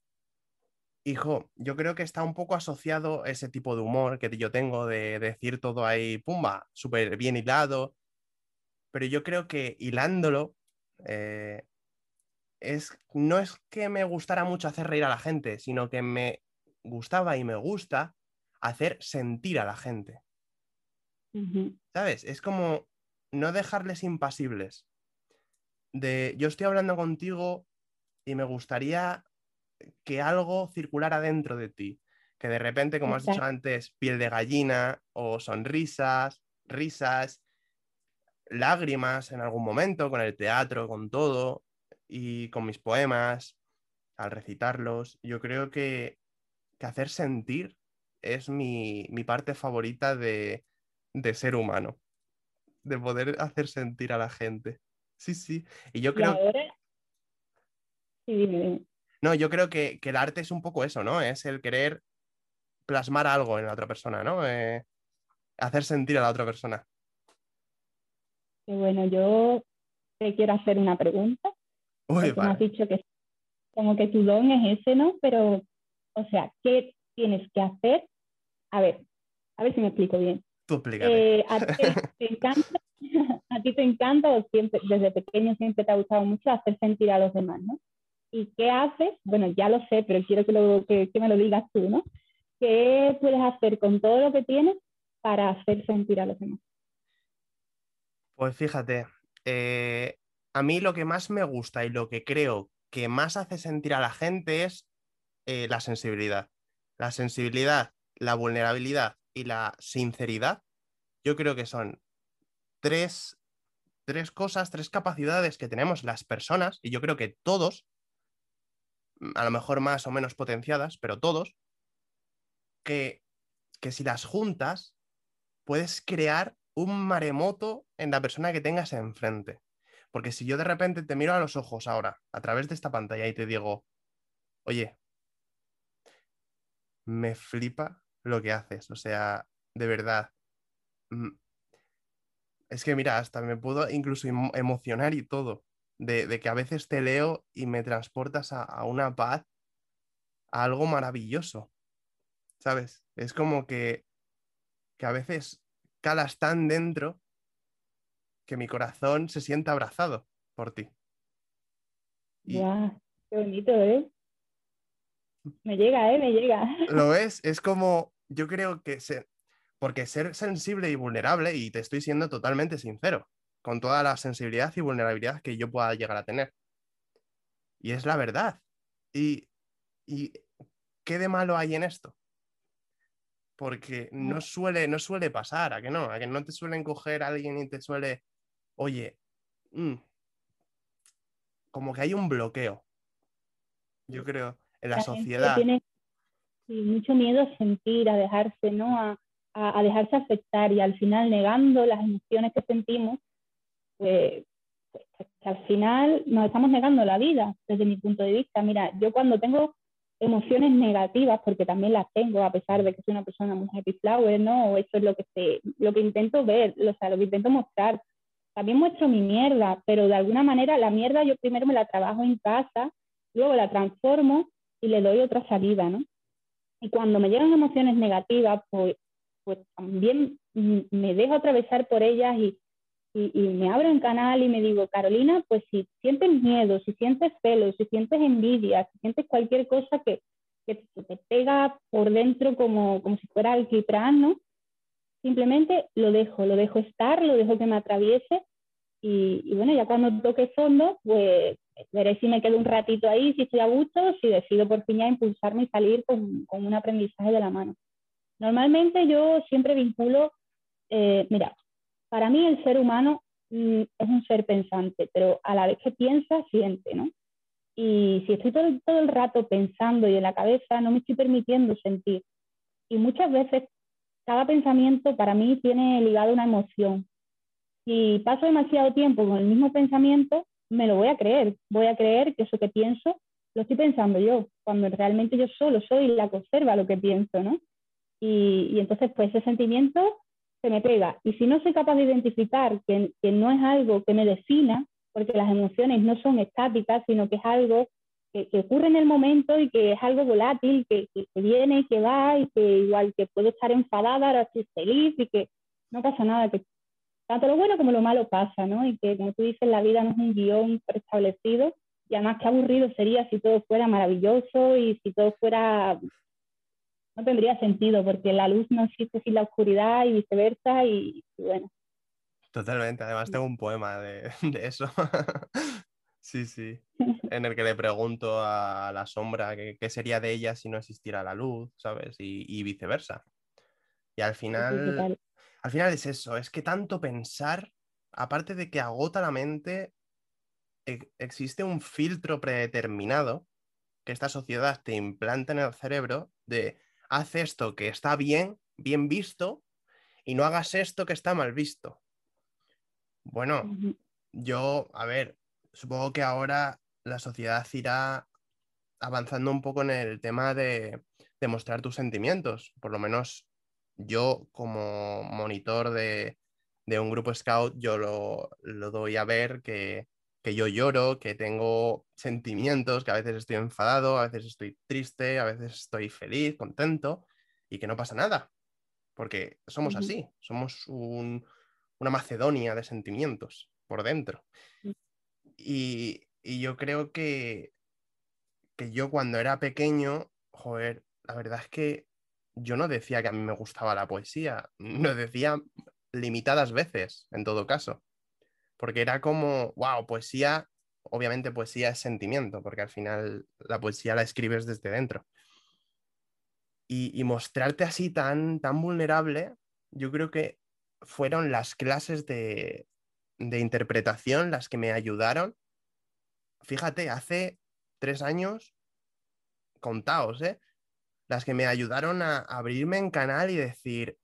Speaker 2: hijo, yo creo que está un poco asociado ese tipo de humor que yo tengo de, decir todo ahí, pumba, súper bien hilado, pero yo creo que hilándolo, eh, es, no es que me gustara mucho hacer reír a la gente, sino que me gustaba y me gusta hacer sentir a la gente. ¿Sabes? Es como no dejarles impasibles. De yo estoy hablando contigo y me gustaría que algo circulara dentro de ti. Que de repente, como has dicho antes, piel de gallina o sonrisas, risas, lágrimas en algún momento, con el teatro, con todo y con mis poemas, al recitarlos, yo creo que, hacer sentir es mi, parte favorita de, ser humano, de poder hacer sentir a la gente. Sí, sí. Y yo creo... No, yo creo que, el arte es un poco eso, ¿no? Es el querer plasmar algo en la otra persona, ¿no? Eh, hacer sentir a la otra persona.
Speaker 3: bueno, yo te quiero hacer una pregunta.
Speaker 2: Uy,
Speaker 3: has dicho que como que tu don es ese, ¿no? Pero, o sea, ¿qué tienes que hacer? A ver, a ver si me explico bien.
Speaker 2: Tú eh,
Speaker 3: a, ti te encanta, a ti te encanta o siempre, desde pequeño siempre te ha gustado mucho hacer sentir a los demás, ¿no? ¿Y qué haces? Bueno, ya lo sé, pero quiero que, lo, que, me lo digas tú, ¿no? ¿Qué puedes hacer con todo lo que tienes para hacer sentir a los demás?
Speaker 2: Pues fíjate, eh, a mí lo que más me gusta y lo que creo que más hace sentir a la gente es eh, la sensibilidad. La sensibilidad, la vulnerabilidad y la sinceridad, yo creo que son tres, tres cosas, tres capacidades que tenemos las personas, y yo creo que todos, mm, a lo mejor más o menos potenciadas, pero todos, que, que si las juntas, puedes crear un maremoto en la persona que tengas enfrente. Porque si yo de repente te miro a los ojos ahora, a través de esta pantalla, y te digo, oye, me flipa lo que haces. O sea, de verdad. Mm, es que mira, hasta me puedo incluso emocionar y todo. De, que a veces te leo y me transportas a, una paz, a algo maravilloso. ¿Sabes? Es como que, que a veces calas tan dentro que mi corazón se sienta abrazado por ti.
Speaker 3: Ya, qué bonito, ¿eh? Me llega, ¿eh? Me llega.
Speaker 2: Lo ves, es como, yo creo que, se, porque ser sensible y vulnerable, y te estoy siendo totalmente sincero, con toda la sensibilidad y vulnerabilidad que yo pueda llegar a tener. Y es la verdad. Y, y ¿qué de malo hay en esto? Porque no suele, no suele pasar, ¿a que no? A que no te suelen coger a alguien y te suele, oye, mm, como que hay un bloqueo. Yo creo en la, sociedad.
Speaker 3: Tiene mucho miedo a sentir, a dejarse, ¿no? A, a, dejarse afectar y al final negando las emociones que sentimos, pues, pues, al final nos estamos negando la vida desde mi punto de vista. Mira, yo cuando tengo emociones negativas, porque también las tengo, a pesar de que soy una persona muy happy flower, ¿no? Eso es lo que, se, lo que intento ver, o sea, lo que intento mostrar. También muestro mi mierda, pero de alguna manera la mierda yo primero me la trabajo en casa, luego la transformo y le doy otra salida, ¿no? Y cuando me llegan emociones negativas, pues, pues también me dejo atravesar por ellas y, y, me abro un canal y me digo, Carolina, pues si sientes miedo, si sientes celos, si sientes envidia, si sientes cualquier cosa que, que te pega por dentro como, como si fuera alquitrán, ¿no? Simplemente lo dejo, lo dejo estar, lo dejo que me atraviese y, bueno, ya cuando toque fondo, pues veré si me quedo un ratito ahí, si estoy a gusto, si decido por fin ya impulsarme y salir con, con un aprendizaje de la mano. Normalmente yo siempre vinculo, eh, mira, para mí el ser humano mm, es un ser pensante, pero a la vez que piensa, siente, ¿no? Y si estoy todo, todo el rato pensando y en la cabeza, no me estoy permitiendo sentir. Y muchas veces cada pensamiento para mí tiene ligado una emoción. Si paso demasiado tiempo con el mismo pensamiento, me lo voy a creer. Voy a creer que eso que pienso lo estoy pensando yo, cuando realmente yo solo soy la que observa lo que pienso, ¿no? Y, entonces, pues ese sentimiento se me pega. Y si no soy capaz de identificar que, que, no es algo que me defina, porque las emociones no son estáticas, sino que es algo que, que ocurre en el momento y que es algo volátil, que, que, viene y que va, y que igual que puedo estar enfadada, ahora estoy feliz y que no pasa nada, que tanto lo bueno como lo malo pasa, ¿no? Y que, como tú dices, la vida no es un guion preestablecido. Y además, qué aburrido sería si todo fuera maravilloso y si todo fuera. No tendría sentido, porque la luz no existe sin la oscuridad y viceversa, y, bueno.
Speaker 2: Totalmente. Además, tengo un poema de, eso. sí, sí. En el que le pregunto a la sombra qué sería de ella si no existiera la luz, ¿sabes? Y, y viceversa. Y al final al final es eso, es que tanto pensar, aparte de que agota la mente, e-, existe un filtro predeterminado que esta sociedad te implanta en el cerebro de haz esto que está bien, bien visto, y no hagas esto que está mal visto. Bueno, yo, a ver, supongo que ahora la sociedad irá avanzando un poco en el tema de, de mostrar tus sentimientos, por lo menos yo como monitor de, un grupo scout, yo lo, doy a ver que, que yo lloro, que tengo sentimientos, que a veces estoy enfadado, a veces estoy triste, a veces estoy feliz, contento, y que no pasa nada, porque somos así, somos una Macedonia de sentimientos por dentro. Mm. Y, y yo creo que, que yo cuando era pequeño, joder, la verdad es que yo no decía que a mí me gustaba la poesía, lo decía limitadas veces, en todo caso, porque era como, wow, poesía, obviamente poesía es sentimiento, porque al final la poesía la escribes desde dentro. Y, mostrarte así tan, tan vulnerable, yo creo que fueron las clases de, de interpretación las que me ayudaron. Fíjate, hace tres años, contaos, ¿eh? las que me ayudaron a abrirme en canal y decir,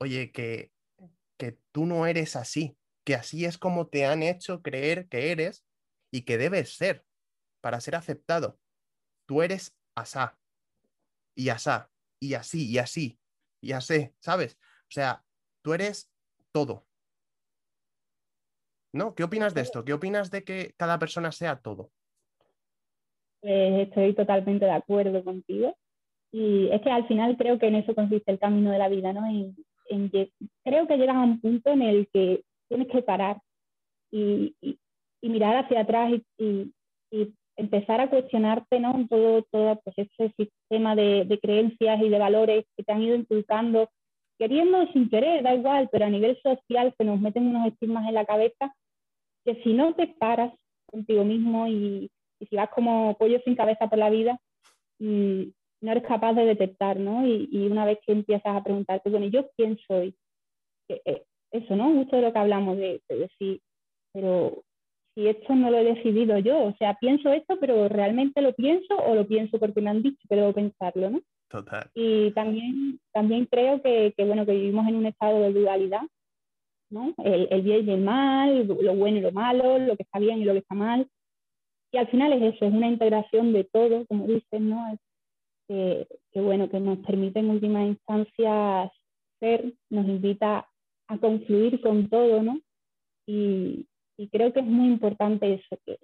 Speaker 2: oye, que, que tú no eres así, que así es como te han hecho creer que eres y que debes ser para ser aceptado. Tú eres asá, y asá, y así, y así, y así, ¿sabes? O sea, tú eres todo. ¿No? ¿Qué opinas de esto? ¿Qué opinas de que cada persona sea todo?
Speaker 3: Pues estoy totalmente de acuerdo contigo. Y es que al final creo que en eso consiste el camino de la vida, ¿no? En, creo que llegas a un punto en el que tienes que parar y, mirar hacia atrás y, empezar a cuestionarte, ¿no? Todo, todo pues, ese sistema de, de, creencias y de valores que te han ido inculcando, queriendo o sin querer, da igual, pero a nivel social se nos meten unos estigmas en la cabeza que si no te paras contigo mismo y, si vas como pollo sin cabeza por la vida, mm, no eres capaz de detectar, ¿no? Y, una vez que empiezas a preguntarte, bueno, ¿yo quién soy? Eh, eso, ¿no? Mucho de lo que hablamos de, decir, pero si esto no lo he decidido yo, o sea, pienso esto, pero realmente lo pienso o lo pienso porque me han dicho que debo pensarlo, ¿no?
Speaker 2: Total.
Speaker 3: Y también, también creo que, que bueno, que vivimos en un estado de dualidad, ¿no? El, el bien y el mal, lo bueno y lo malo, lo que está bien y lo que está mal y al final es eso, es una integración de todo, como dicen, ¿no? que, bueno, que nos permite en última instancia ser, nos invita a confluir con todo, ¿no? Y, creo que es muy importante eso, que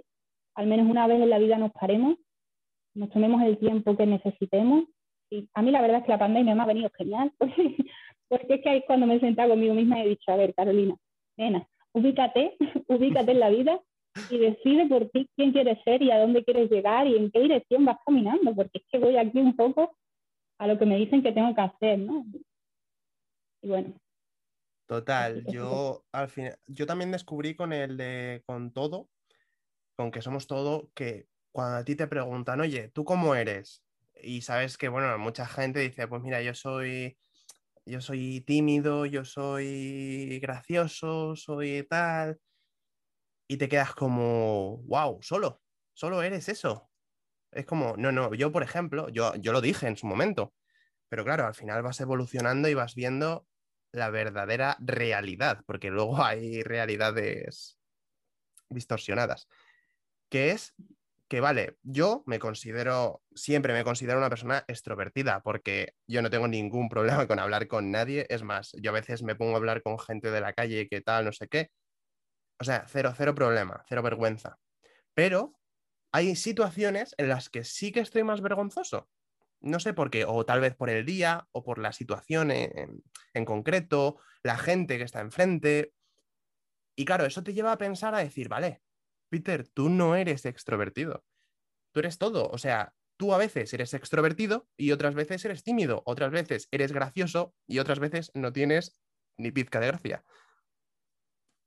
Speaker 3: al menos una vez en la vida nos paremos, nos tomemos el tiempo que necesitemos. Y a mí la verdad es que la pandemia me ha venido genial, porque, porque es que ahí cuando me he sentado conmigo misma he dicho, a ver, Carolina, nena, ubícate, ubícate en la vida y decide por ti quién quieres ser y a dónde quieres llegar y en qué dirección vas caminando, porque es que voy aquí un poco a lo que me dicen que tengo que hacer, ¿no? Y bueno.
Speaker 2: Total, yo al final, yo también descubrí con el de con todo, con que somos todo, que cuando a ti te preguntan, oye, ¿tú cómo eres? Y sabes que, bueno, mucha gente dice, pues mira, yo soy, yo soy tímido, yo soy gracioso, soy tal, y te quedas como, wow, solo, solo eres eso. Es como, no, no, yo por ejemplo, yo, yo lo dije en su momento, pero claro, al final vas evolucionando y vas viendo la verdadera realidad, porque luego hay realidades distorsionadas, que es que, vale, yo me considero, siempre me considero una persona extrovertida, porque yo no tengo ningún problema con hablar con nadie, es más, yo a veces me pongo a hablar con gente de la calle, qué tal, no sé qué, o sea, cero, cero problema, cero vergüenza. Pero hay situaciones en las que sí que estoy más vergonzoso. No sé por qué, o tal vez por el día, o por la situación en, concreto, la gente que está enfrente. Y claro, eso te lleva a pensar a decir, vale, Peter, tú no eres extrovertido. Tú eres todo. O sea, tú a veces eres extrovertido y otras veces eres tímido, otras veces eres gracioso y otras veces no tienes ni pizca de gracia.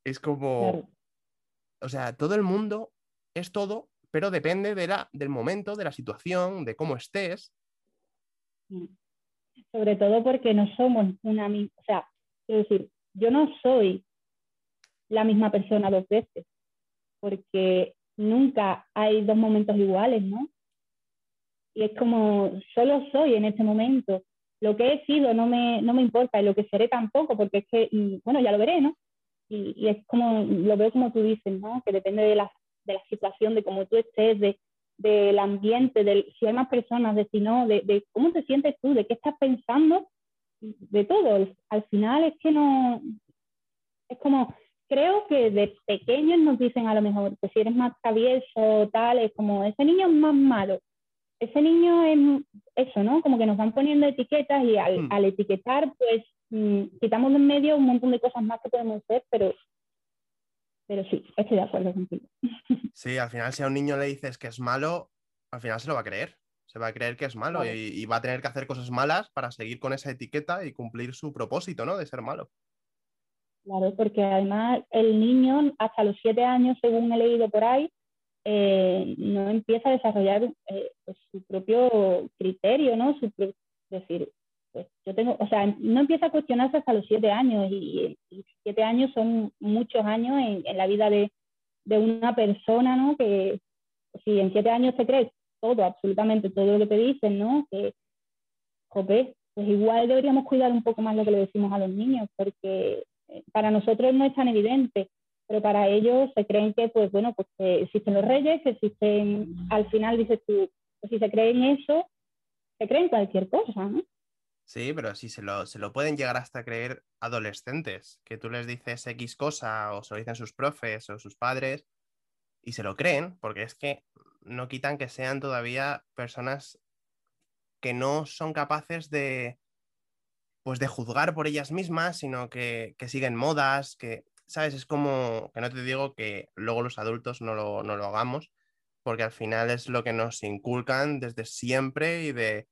Speaker 2: Es como, o sea, todo el mundo es todo, pero depende de la, del momento, de la situación, de cómo estés.
Speaker 3: Mm. Sobre todo porque no somos una misma, o sea, quiero decir, yo no soy la misma persona dos veces, porque nunca hay dos momentos iguales, ¿no? Y es como, solo soy en este momento. Lo que he sido no me, no me importa y lo que seré tampoco, porque es que, mm, bueno, ya lo veré, ¿no? y, es como, lo veo como tú dices, ¿no? Que depende de la, de la situación, de cómo tú estés, de, del ambiente, de si hay más personas, de si no, de, de, cómo te sientes tú, de qué estás pensando, de todo. Al final es que no, es como creo que de pequeños nos dicen a lo mejor que si eres más travieso tal, es como ese niño es más malo. Ese niño es eso, ¿no? Como que nos van poniendo etiquetas y al, al etiquetar, pues mm, quitamos de en medio un montón de cosas más que podemos hacer, pero, pero sí, estoy de acuerdo contigo.
Speaker 2: Sí, al final si a un niño le dices que es malo, al final se lo va a creer. Se va a creer que es malo y va a tener que hacer cosas malas para seguir con esa etiqueta y cumplir su propósito, ¿no? De ser malo.
Speaker 3: Claro, porque además el niño hasta los siete años, según he leído por ahí, eh, no empieza a desarrollar eh, pues, su propio criterio, ¿no? Su pro- decir, pues yo tengo, o sea, no empieza a cuestionarse hasta los siete años y, siete años son muchos años en, la vida de, de una persona, ¿no? Que si en siete años te crees todo, absolutamente todo lo que te dicen, ¿no? Que, pues igual deberíamos cuidar un poco más lo que le decimos a los niños, porque para nosotros no es tan evidente, pero para ellos se creen que, pues bueno, pues que existen los reyes, que existen, al final dices tú, pues si se creen eso, se creen cualquier cosa, ¿no?
Speaker 2: Sí, pero sí se lo, se lo pueden llegar hasta creer adolescentes, que tú les dices X cosa o se lo dicen sus profes o sus padres y se lo creen, porque es que no quitan que sean todavía personas que no son capaces de pues de juzgar por ellas mismas, sino que, que siguen modas, que, ¿sabes? Es como, que no te digo que luego los adultos no lo, no lo hagamos, porque al final es lo que nos inculcan desde siempre y de,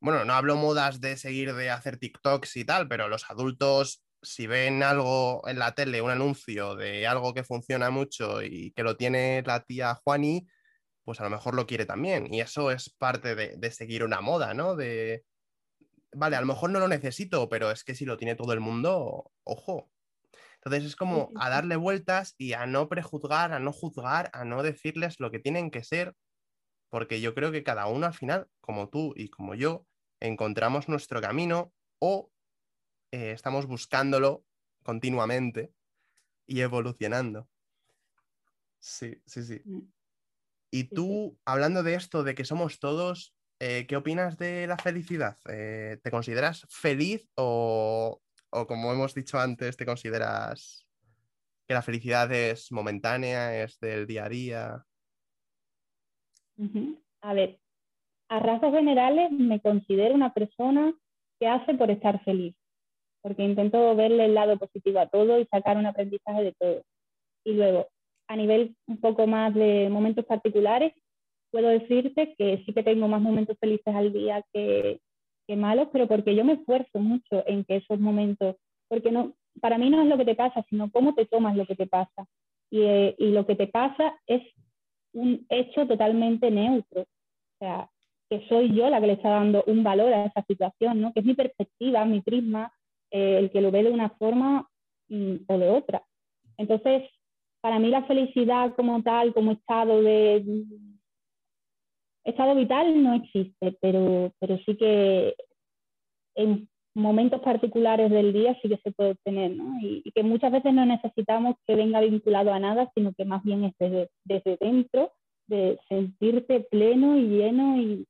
Speaker 2: bueno, no hablo modas de seguir de hacer TikToks y tal, pero los adultos, si ven algo en la tele, un anuncio de algo que funciona mucho y que lo tiene la tía Juani, pues a lo mejor lo quiere también. Y eso es parte de, de seguir una moda, ¿no? De, vale, a lo mejor no lo necesito, pero es que si lo tiene todo el mundo, ojo. Entonces es como a darle vueltas y a no prejuzgar, a no juzgar, a no decirles lo que tienen que ser, porque yo creo que cada uno al final, como tú y como yo, encontramos nuestro camino o eh, estamos buscándolo continuamente y evolucionando. Sí, sí, sí.
Speaker 3: Mm.
Speaker 2: Y tú, hablando de esto, de que somos todos, eh, ¿qué opinas de la felicidad? Eh, ¿te consideras feliz o, o, como hemos dicho antes, te consideras que la felicidad es momentánea, es del día a día?
Speaker 3: A ver, a rasgos generales me considero una persona que hace por estar feliz, porque intento verle el lado positivo a todo y sacar un aprendizaje de todo. Y luego, a nivel un poco más de momentos particulares, puedo decirte que sí que tengo más momentos felices al día que, que malos, pero porque yo me esfuerzo mucho en que esos momentos, porque no, para mí no es lo que te pasa, sino cómo te tomas lo que te pasa. Y, eh, y lo que te pasa es un hecho totalmente neutro. O sea, que soy yo la que le está dando un valor a esa situación, ¿no? Que es mi perspectiva, mi prisma, eh, el que lo ve de una forma mm, o de otra. Entonces, para mí la felicidad como tal, como estado de estado vital no existe, pero, pero sí que en momentos particulares del día sí que se puede obtener, ¿no? Y, y que muchas veces no necesitamos que venga vinculado a nada, sino que más bien es desde, desde dentro, de sentirte pleno y lleno y,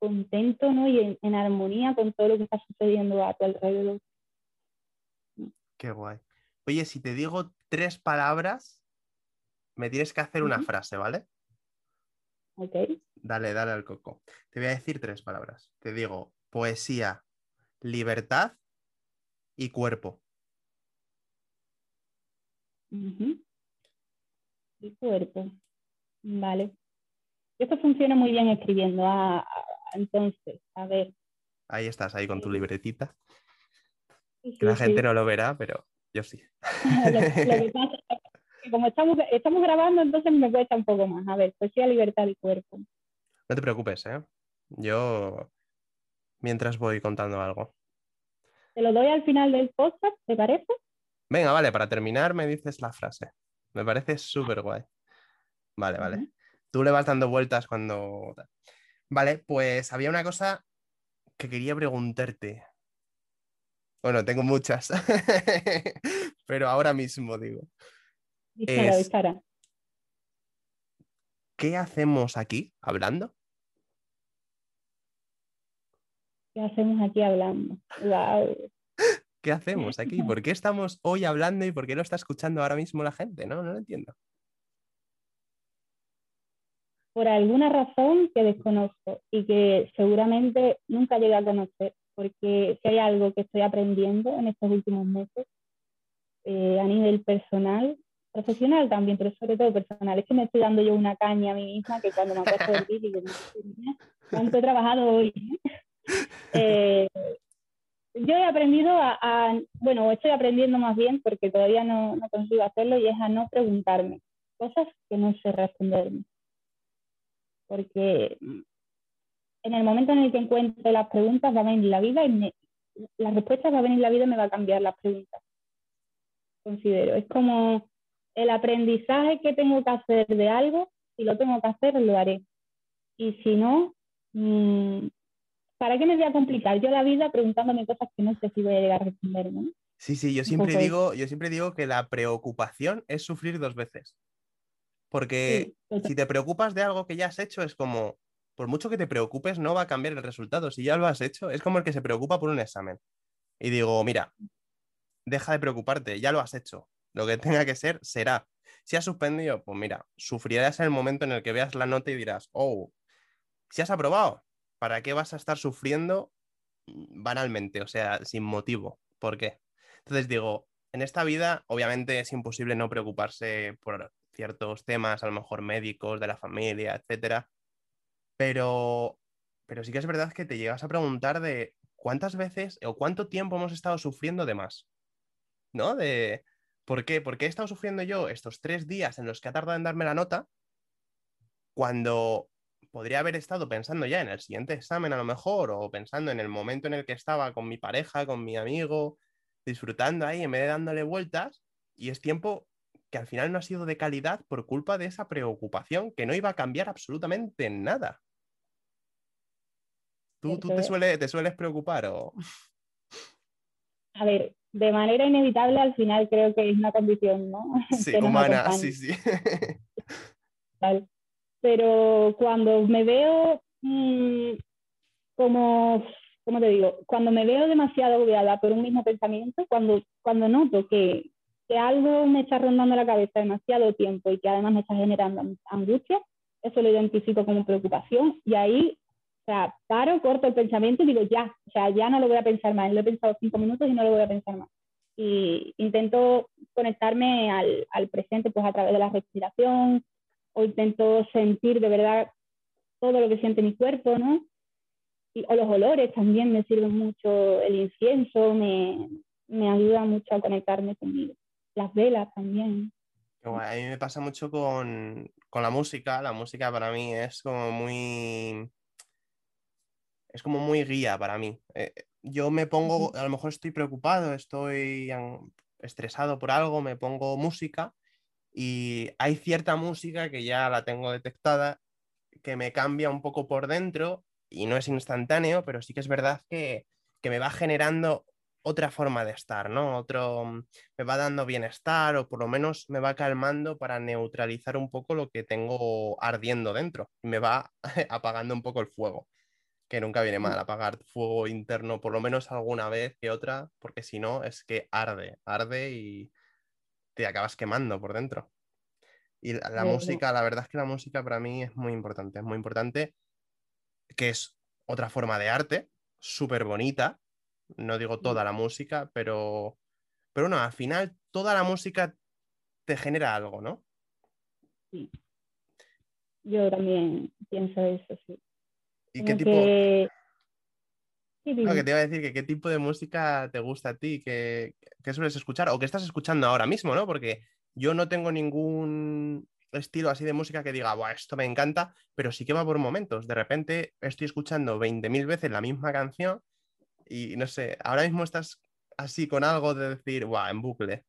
Speaker 3: contento, ¿no? Y en, en, armonía con todo lo que está sucediendo a tu alrededor.
Speaker 2: Qué guay. Oye, si te digo tres palabras, me tienes que hacer una frase, ¿vale? Dale, dale al coco. Te voy a decir tres palabras. Te digo poesía, libertad y cuerpo.
Speaker 3: Y cuerpo. Vale. Esto funciona muy bien escribiendo. Ah, ah, entonces, a ver.
Speaker 2: Ahí estás, ahí con tu libretita.
Speaker 3: Sí,
Speaker 2: Que la
Speaker 3: sí,
Speaker 2: gente
Speaker 3: sí.
Speaker 2: no lo verá, pero yo sí.
Speaker 3: lo, lo que pasa es que como estamos, estamos grabando, entonces me cuesta un poco más. A ver, poesía, libertad y cuerpo.
Speaker 2: No te preocupes, ¿eh? Yo mientras voy contando algo.
Speaker 3: Te lo doy al final del podcast, ¿te parece?
Speaker 2: Venga, vale, para terminar me dices la frase. Me parece súper guay. Vale, vale. Tú le vas dando vueltas cuando... Vale, pues había una cosa que quería preguntarte. Bueno, tengo muchas, pero ahora mismo digo,
Speaker 3: Dispara,
Speaker 2: Es-
Speaker 3: dispara.
Speaker 2: ¿qué hacemos aquí hablando?
Speaker 3: ¿Qué hacemos aquí hablando? Wow.
Speaker 2: ¿Qué hacemos aquí? ¿Por qué estamos hoy hablando y por qué lo está escuchando ahora mismo la gente? No, no lo entiendo.
Speaker 3: Por alguna razón que desconozco y que seguramente nunca llegué a conocer, porque si hay algo que estoy aprendiendo en estos últimos meses eh, a nivel personal, profesional también, pero sobre todo personal, es que me estoy dando yo una caña a mí misma que cuando me acuerdo del vídeo, cuánto he trabajado hoy. Eh, yo he aprendido a, bueno, estoy aprendiendo más bien porque todavía no, no, consigo hacerlo y es a no preguntarme cosas que no sé responderme. Porque en el momento en el que encuentre las preguntas va a venir la vida y me, las respuestas va a venir la vida y me va a cambiar las preguntas. Considero, es como el aprendizaje que tengo que hacer de algo, si lo tengo que hacer, lo haré. Y si no, mmm, ¿para qué me voy a complicar yo la vida preguntándome cosas que no sé si voy a llegar a responder? ¿no?
Speaker 2: Sí, sí, yo siempre, digo, yo siempre digo que la preocupación es sufrir dos veces. Porque sí, si te preocupas de algo que ya has hecho, es como, por mucho que te preocupes, no va a cambiar el resultado. Si ya lo has hecho, es como el que se preocupa por un examen. Y digo, mira, deja de preocuparte, ya lo has hecho. Lo que tenga que ser, será. Si has suspendido, pues mira, sufrirás en el momento en el que veas la nota y dirás, oh, si has aprobado, ¿para qué vas a estar sufriendo banalmente? O sea, sin motivo. ¿Por qué? Entonces digo, en esta vida obviamente es imposible no preocuparse por ciertos temas, a lo mejor médicos, de la familia, etcétera. Pero, pero sí que es verdad que te llegas a preguntar de cuántas veces o cuánto tiempo hemos estado sufriendo de más. ¿No? De ¿por qué? ¿Por qué he estado sufriendo yo estos tres días en los que ha tardado en darme la nota cuando podría haber estado pensando ya en el siguiente examen a lo mejor o pensando en el momento en el que estaba con mi pareja, con mi amigo, disfrutando ahí en vez de dándole vueltas y es tiempo que al final no ha sido de calidad por culpa de esa preocupación que no iba a cambiar absolutamente nada. ¿Tú, tú te, suele, te sueles preocupar o...?
Speaker 3: A ver, de manera inevitable al final creo que es una condición, ¿no?
Speaker 2: Sí, humana, sí, sí.
Speaker 3: Pero cuando me veo mmm, como, ¿cómo te digo? Cuando me veo demasiado agobiada por un mismo pensamiento, cuando, cuando noto que, que algo me está rondando la cabeza demasiado tiempo y que además me está generando angustia, eso lo identifico como preocupación y ahí o sea, paro, corto el pensamiento y digo, ya, o sea, ya no lo voy a pensar más. Lo he pensado cinco minutos y no lo voy a pensar más. Y intento conectarme al, al presente pues a través de la respiración o intento sentir de verdad todo lo que siente mi cuerpo, ¿no? Y, o los olores también me sirven mucho, el incienso me, me ayuda mucho a conectarme conmigo. Las velas también.
Speaker 2: A mí me pasa mucho con, con la música. La música para mí es como muy es como muy guía para mí. Eh, yo me pongo, a lo mejor estoy preocupado, estoy estresado por algo, me pongo música y hay cierta música que ya la tengo detectada que me cambia un poco por dentro y no es instantáneo, pero sí que es verdad que, que me va generando otra forma de estar, ¿no? Otro, me va dando bienestar o por lo menos me va calmando para neutralizar un poco lo que tengo ardiendo dentro y me va apagando un poco el fuego que nunca viene mal apagar fuego interno por lo menos alguna vez que otra, porque si no es que arde, arde y te acabas quemando por dentro. Y la, música, la verdad es que la música para mí es muy importante, es muy importante, que es otra forma de arte, súper bonita, no digo toda la música, pero, pero bueno, al final toda la música te genera algo, ¿no?
Speaker 3: Sí. Yo también pienso eso, sí.
Speaker 2: ¿Y qué tipo? Que... No, que te iba a decir que qué tipo de música te gusta a ti, ¿Qué, qué sueles escuchar o qué estás escuchando ahora mismo, ¿no? Porque yo no tengo ningún estilo así de música que diga, Buah, esto me encanta, pero sí que va por momentos. De repente estoy escuchando 20.000 veces la misma canción y no sé, ahora mismo estás así con algo de decir, Buah, en bucle.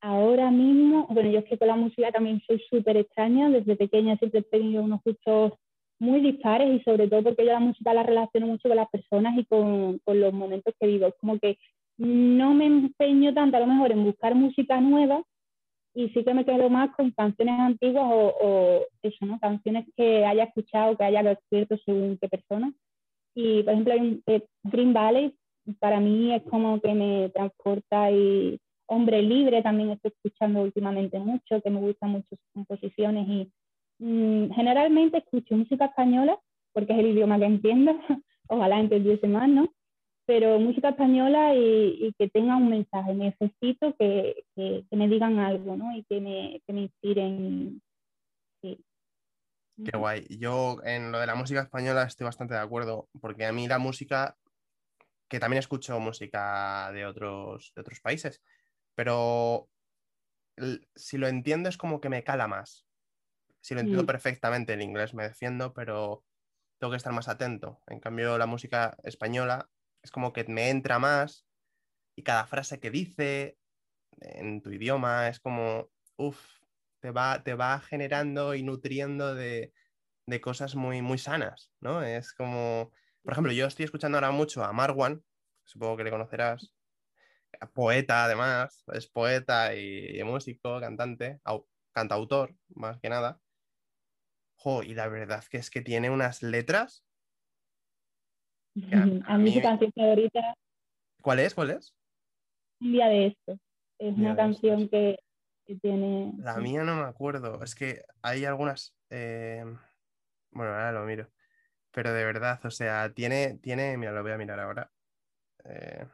Speaker 3: Ahora mismo, bueno, yo es que con la música también soy súper extraña. Desde pequeña siempre he tenido unos gustos muy dispares y sobre todo porque yo la música la relaciono mucho con las personas y con, con los momentos que vivo. Es como que no me empeño tanto a lo mejor en buscar música nueva y sí que me quedo más con canciones antiguas o, o eso, ¿no? Canciones que haya escuchado, que haya descubierto según qué persona. Y, por ejemplo, hay eh, Green Valley para mí es como que me transporta y hombre libre también estoy escuchando últimamente mucho, que me gustan mucho sus composiciones y generalmente escucho música española porque es el idioma que entiendo, ojalá entendiese más, ¿no? Pero música española y, que tenga un mensaje. Necesito que, que, me digan algo, ¿no? Y que me, que me inspiren.
Speaker 2: Qué guay. Yo en lo de la música española estoy bastante de acuerdo, porque a mí la música, que también escucho música de otros, de otros países, pero si lo entiendo es como que me cala más. Si lo entiendo mm. perfectamente en inglés me defiendo, pero tengo que estar más atento. En cambio, la música española es como que me entra más y cada frase que dice en tu idioma es como, uff, te va, te va generando y nutriendo de, cosas muy, muy sanas, ¿no? Es como, por ejemplo, yo estoy escuchando ahora mucho a Marwan, supongo que le conocerás, poeta además, es poeta y, músico, cantante, cantautor, más que nada y la verdad que es que tiene unas letras.
Speaker 3: a, mí, su canción favorita.
Speaker 2: ¿Cuál es? ¿Cuál es?
Speaker 3: Un día de esto. Es una canción que, tiene.
Speaker 2: La mía no me acuerdo. Es que hay algunas. Eh, bueno, ahora lo miro. Pero de verdad, o sea, tiene. tiene... Mira, lo voy a mirar ahora. Eh,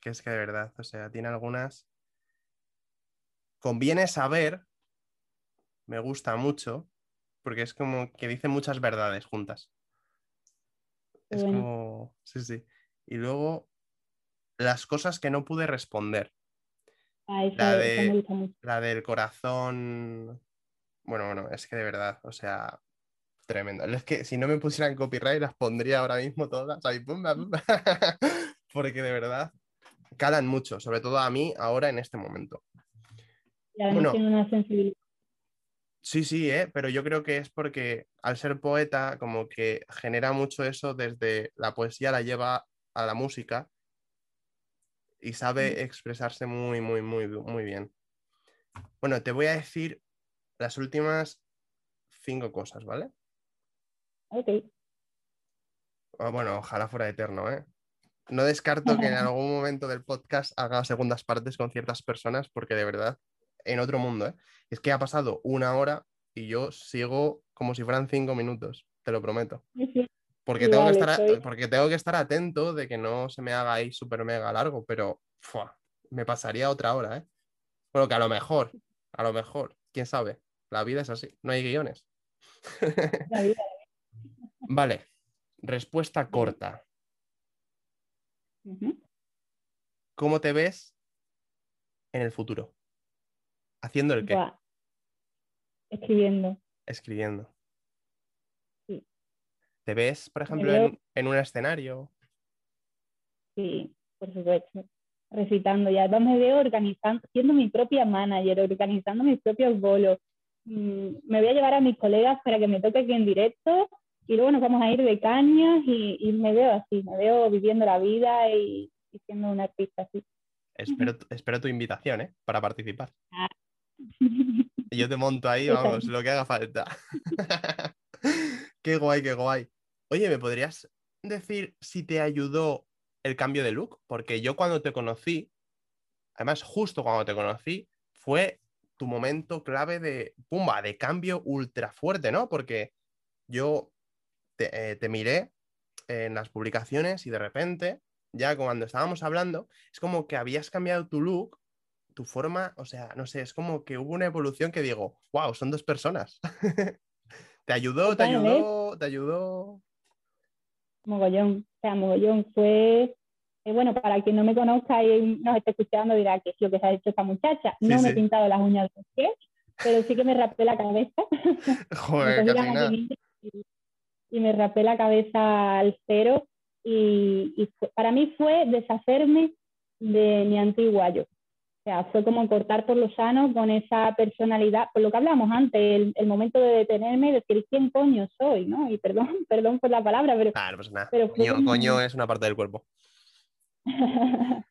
Speaker 2: que es que de verdad, o sea, tiene algunas. Conviene saber. Me gusta mucho porque es como que dice muchas verdades juntas. Es como, sí, sí. Y luego, las cosas que no pude responder.
Speaker 3: Ah,
Speaker 2: la, de, la del corazón. Bueno, bueno, es que de verdad, o sea, tremendo. Es que si no me pusieran copyright, las pondría ahora mismo todas. Porque de verdad calan mucho, sobre todo a mí ahora en este momento.
Speaker 3: Y además tiene una sensibilidad
Speaker 2: Sí, sí, ¿eh? pero yo creo que es porque al ser poeta como que genera mucho eso desde la poesía la lleva a la música y sabe expresarse muy, muy, muy, muy bien. Bueno, te voy a decir las últimas cinco cosas, ¿vale?
Speaker 3: Ok.
Speaker 2: Ah, bueno, ojalá fuera eterno, ¿eh? No descarto que en algún momento del podcast haga segundas partes con ciertas personas porque de verdad en otro mundo, ¿eh? Es que ha pasado una hora y yo sigo como si fueran cinco minutos, te lo prometo. Porque, tengo, que estar, porque tengo que estar atento de que no se me haga ahí súper mega largo, pero me pasaría otra hora, ¿eh? Bueno, que a lo mejor, a lo mejor, quién sabe, la vida es así, no hay guiones. vale, respuesta corta. ¿Cómo te ves en el futuro? ¿Haciendo el qué?
Speaker 3: Escribiendo.
Speaker 2: Escribiendo.
Speaker 3: Sí.
Speaker 2: ¿Te ves, por ejemplo, en, un escenario?
Speaker 3: Sí, por supuesto. Recitando. Y además me veo organizando, siendo mi propia manager, organizando mis propios bolos. Mm, me voy a llevar a mis colegas para que me toque aquí en directo y luego nos vamos a ir de cañas y, me veo así, me veo viviendo la vida y, siendo una artista así.
Speaker 2: Espero, espero tu invitación, ¿eh? Para participar. Ah, y yo te monto ahí, vamos, lo que haga falta. qué guay, qué guay. Oye, ¿me podrías decir si te ayudó el cambio de look? Porque yo cuando te conocí, además justo cuando te conocí, fue tu momento clave de, pumba, de cambio ultra fuerte, ¿no? Porque yo te, eh, te miré en las publicaciones y de repente, ya cuando estábamos hablando, es como que habías cambiado tu look tu forma, o sea, no sé, es como que hubo una evolución que digo, wow, son dos personas. ¿Te ayudó? ¿Te ayudó? ¿Te ayudó?
Speaker 3: Mogollón, o sea, mogollón fue, eh, bueno, para quien no me conozca y nos esté escuchando dirá que es lo que se ha hecho esta muchacha. no me he pintado las uñas de qué, pero sí que me rapé la cabeza.
Speaker 2: Joder,
Speaker 3: y, me rapé la cabeza al cero y, para mí fue deshacerme de mi antiguo yo. O sea, fue como cortar por lo sano con esa personalidad, por lo que hablamos antes, el, momento de detenerme y decir quién coño soy, ¿no? Y perdón, perdón por la palabra, pero...
Speaker 2: Claro, pues nada. Pero coño, es una parte del cuerpo.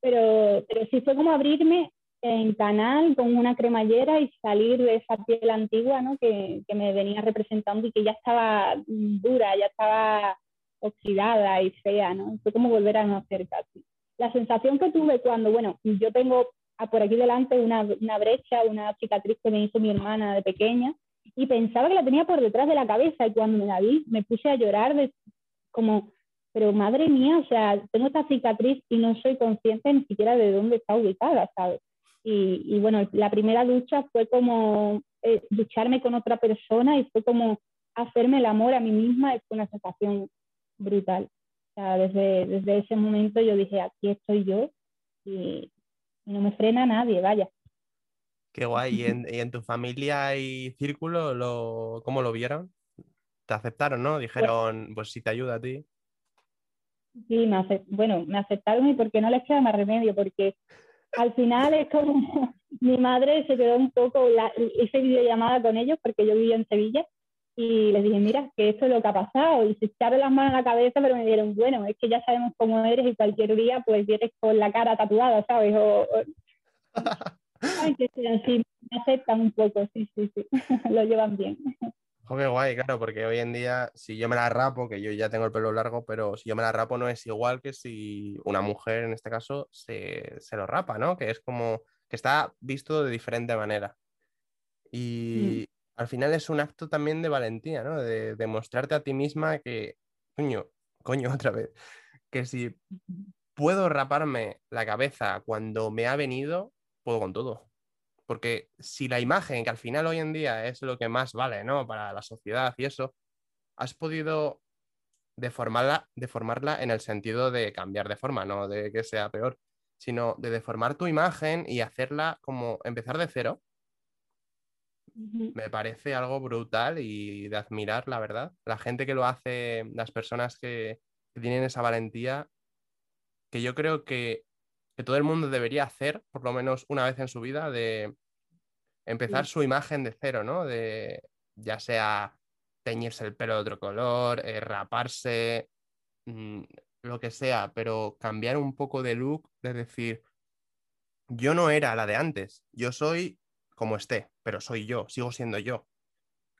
Speaker 3: pero, pero sí fue como abrirme en canal con una cremallera y salir de esa piel antigua, ¿no? Que, que me venía representando y que ya estaba dura, ya estaba oxidada y fea, ¿no? Fue como volver a nacer casi. La sensación que tuve cuando, bueno, yo tengo por aquí delante una, una brecha, una cicatriz que me hizo mi hermana de pequeña, y pensaba que la tenía por detrás de la cabeza y cuando me la vi me puse a llorar de, como, pero madre mía, o sea, tengo esta cicatriz y no soy consciente ni siquiera de dónde está ubicada, ¿sabes? Y, bueno, la primera ducha fue como eh, ducharme con otra persona y fue como hacerme el amor a mí misma, y fue una sensación brutal. Sea, desde, desde ese momento yo dije, aquí estoy yo y, y no me frena nadie, vaya.
Speaker 2: Qué guay. ¿Y en, y en tu familia y círculo lo, cómo lo vieron? ¿Te aceptaron, no? Dijeron, pues si te ayuda a ti.
Speaker 3: Sí, me ace- bueno, me aceptaron y porque no les queda más remedio, porque al final es como mi madre se quedó un poco, la, hice videollamada con ellos porque yo vivía en Sevilla y les dije, mira, que esto es lo que ha pasado y se echaron las manos a la cabeza, pero me dijeron, bueno, es que ya sabemos cómo eres y cualquier día pues vienes con la cara tatuada, ¿sabes? O, o- Ay, que sí, así me aceptan un poco, sí, sí, sí, lo llevan bien.
Speaker 2: Jo, qué guay, claro, porque hoy en día, si yo me la rapo, que yo ya tengo el pelo largo, pero si yo me la rapo no es igual que si una mujer, en este caso, se, se lo rapa, ¿no? Que es como que está visto de diferente manera. Y al final es un acto también de valentía, ¿no? De demostrarte a ti misma que, coño, coño, otra vez, que si puedo raparme la cabeza cuando me ha venido, puedo con todo. Porque si la imagen, que al final hoy en día es lo que más vale, ¿no? Para la sociedad y eso, has podido deformarla, deformarla en el sentido de cambiar de forma, no de que sea peor, sino de deformar tu imagen y hacerla como empezar de cero. Me parece algo brutal y de admirar, la verdad. La gente que lo hace, las personas que, que tienen esa valentía, que yo creo que, que todo el mundo debería hacer, por lo menos una vez en su vida, de empezar
Speaker 3: Sí.
Speaker 2: su imagen de cero, ¿no? De ya sea teñirse el pelo de otro color, eh, raparse, mm, lo que sea, pero cambiar un poco de look, es decir, yo no era la de antes, yo soy como esté, pero soy yo, sigo siendo yo,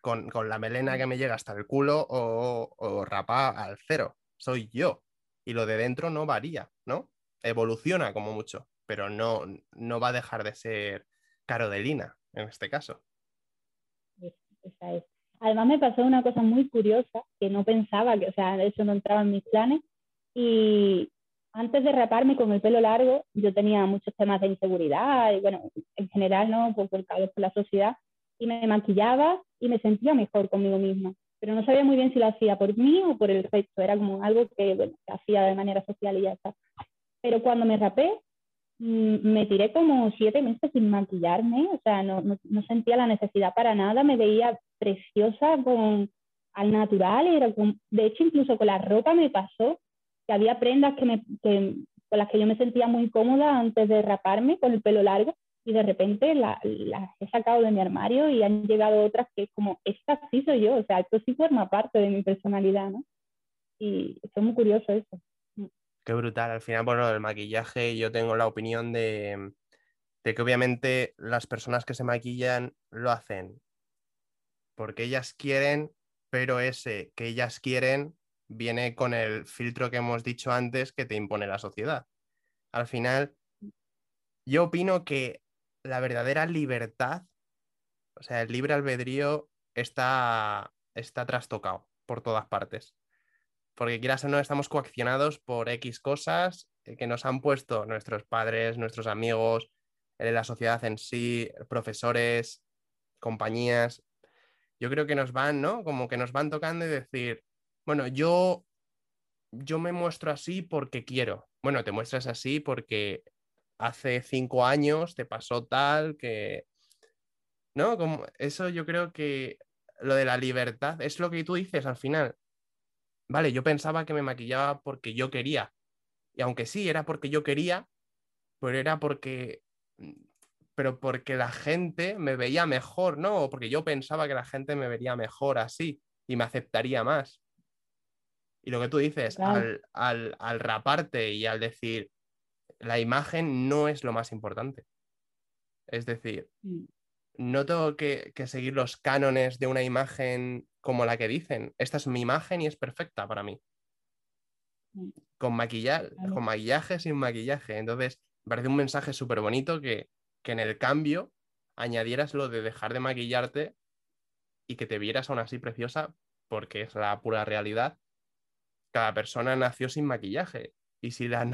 Speaker 2: con, con la melena que me llega hasta el culo o, o rapa al cero, soy yo, y lo de dentro no varía, ¿no? Evoluciona como mucho, pero no, no va a dejar de ser Caro de Lina, en este caso.
Speaker 3: Esa es. Además me pasó una cosa muy curiosa que no pensaba, que, o sea, eso no entraba en mis planes. Y antes de raparme con el pelo largo, yo tenía muchos temas de inseguridad y bueno, en general, ¿no? Por, por, por la sociedad. Y me maquillaba y me sentía mejor conmigo misma. Pero no sabía muy bien si lo hacía por mí o por el resto. Era como algo que, bueno, hacía de manera social y ya está. Pero cuando me rapé, me tiré como siete meses sin maquillarme, o sea, no, no, no, sentía la necesidad para nada, me veía preciosa con al natural, era con, de hecho incluso con la ropa me pasó que había prendas que me, que, con las que yo me sentía muy cómoda antes de raparme con el pelo largo y de repente las la he sacado de mi armario y han llegado otras que como, esta sí soy yo, o sea, esto sí forma parte de mi personalidad, ¿no? Y es muy curioso eso.
Speaker 2: Qué brutal. Al final, bueno, el maquillaje, yo tengo la opinión de, de, que obviamente las personas que se maquillan lo hacen porque ellas quieren, pero ese que ellas quieren viene con el filtro que hemos dicho antes que te impone la sociedad. Al final, yo opino que la verdadera libertad, o sea, el libre albedrío está, está trastocado por todas partes porque quieras o no estamos coaccionados por X cosas que nos han puesto nuestros padres, nuestros amigos, la sociedad en sí, profesores, compañías. Yo creo que nos van, ¿no? Como que nos van tocando y decir, bueno, yo, yo me muestro así porque quiero. Bueno, te muestras así porque hace cinco años te pasó tal que, ¿no? Como eso yo creo que lo de la libertad es lo que tú dices al final vale, yo pensaba que me maquillaba porque yo quería. Y aunque sí, era porque yo quería, pero era porque. Pero porque la gente me veía mejor, ¿no? O porque yo pensaba que la gente me vería mejor así y me aceptaría más. Y lo que tú dices,
Speaker 3: Claro.
Speaker 2: al, al, al raparte y al decir, la imagen no es lo más importante. Es decir,
Speaker 3: Mm.
Speaker 2: no tengo que, que, seguir los cánones de una imagen como la que dicen. Esta es mi imagen y es perfecta para mí. con, maquillaje, con maquillaje, sin maquillaje. Entonces, me parece un mensaje súper bonito que, que en el cambio añadieras lo de dejar de maquillarte y que te vieras aún así preciosa, porque es la pura realidad. Cada persona nació sin maquillaje. Y si la,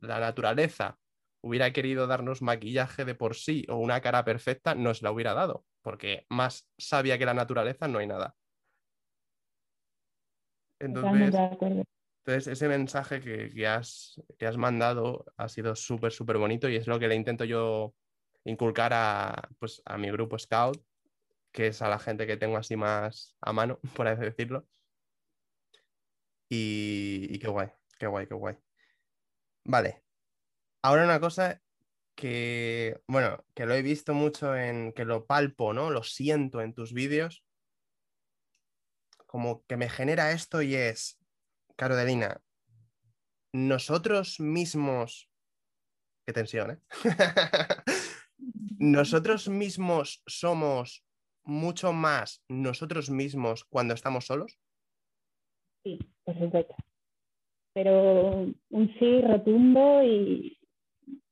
Speaker 2: la naturaleza hubiera querido darnos maquillaje de por sí o una cara perfecta, nos la hubiera dado, porque más sabia que la naturaleza no hay nada. Entonces, entonces ese mensaje que, has, que has mandado ha sido súper, súper bonito y es lo que le intento yo inculcar a, pues, a mi grupo Scout, que es a la gente que tengo así más a mano, por así decirlo. Y, qué guay, qué guay, qué guay. Vale, Ahora una cosa que, bueno, que lo he visto mucho en, que lo palpo, ¿no? Lo siento en tus vídeos, como que me genera esto y es, Carolina, nosotros mismos, qué tensión, ¿eh? nosotros mismos somos mucho más nosotros mismos cuando estamos solos.
Speaker 3: Sí, por supuesto. Pero un sí rotundo y,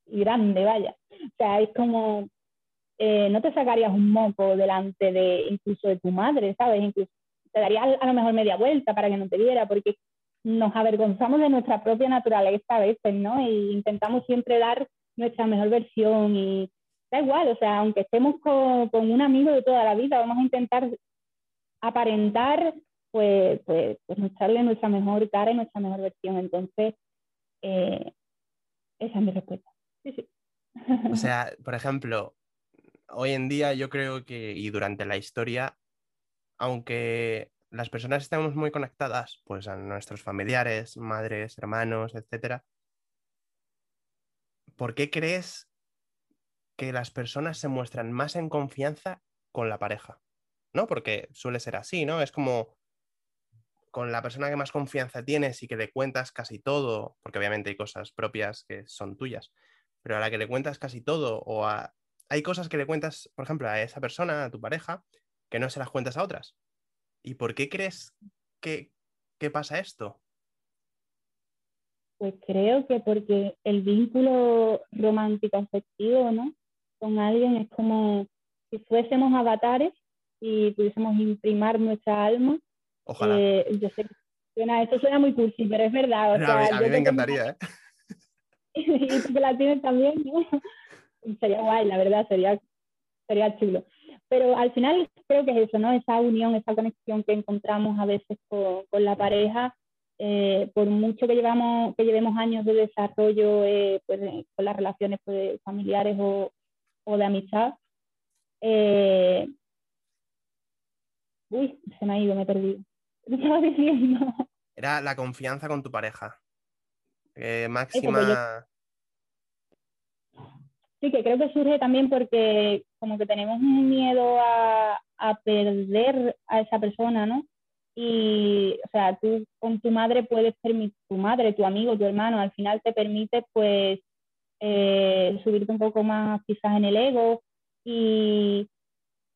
Speaker 3: grande, vaya. O sea, es como, eh, no te sacarías un moco delante de incluso de tu madre, ¿sabes? Incluso te darías a lo mejor media vuelta para que no te viera, porque nos avergonzamos de nuestra propia naturaleza a veces, ¿no? Y intentamos siempre dar nuestra mejor versión y da igual, o sea, aunque estemos con, un amigo de toda la vida, vamos a intentar aparentar, pues, pues, pues mostrarle nuestra mejor cara y nuestra mejor versión. Entonces, eh, esa es mi respuesta.
Speaker 2: O sea, por ejemplo, hoy en día yo creo que, y durante la historia, aunque las personas estemos muy conectadas, pues a nuestros familiares, madres, hermanos, etc. ¿Por qué crees que las personas se muestran más en confianza con la pareja? ¿No? Porque suele ser así, ¿no? Es como con la persona que más confianza tienes y que le cuentas casi todo, porque obviamente hay cosas propias que son tuyas, pero a la que le cuentas casi todo o a... Hay cosas que le cuentas, por ejemplo, a esa persona, a tu pareja, que no se las cuentas a otras. ¿Y por qué crees que, pasa esto?
Speaker 3: Pues creo que porque el vínculo romántico afectivo, ¿no? Con alguien es como si fuésemos avatares y pudiésemos imprimar nuestra alma.
Speaker 2: Ojalá. Eh,
Speaker 3: yo sé que suena, esto suena muy cursi, pero es verdad.
Speaker 2: a mí, me encantaría, ¿eh?
Speaker 3: y tú que la tienes también, ¿no? Sería guay, la verdad, sería, sería chulo. Pero al final creo que es eso, ¿no? Esa unión, esa conexión que encontramos a veces con, con la pareja, eh, por mucho que, llevamos, que llevemos años de desarrollo eh, pues, con las relaciones pues, familiares o, o, de amistad. Eh... Uy, se me ha ido, me he perdido. ¿Qué estaba diciendo?
Speaker 2: Era la confianza con tu pareja. Eh, máxima.
Speaker 3: Sí, que creo que surge también porque como que tenemos un miedo a, perder a esa persona, ¿no? Y, o sea, tú con tu madre puedes permitir, tu madre, tu amigo, tu hermano, al final te permite, pues, eh, subirte un poco más quizás en el ego y,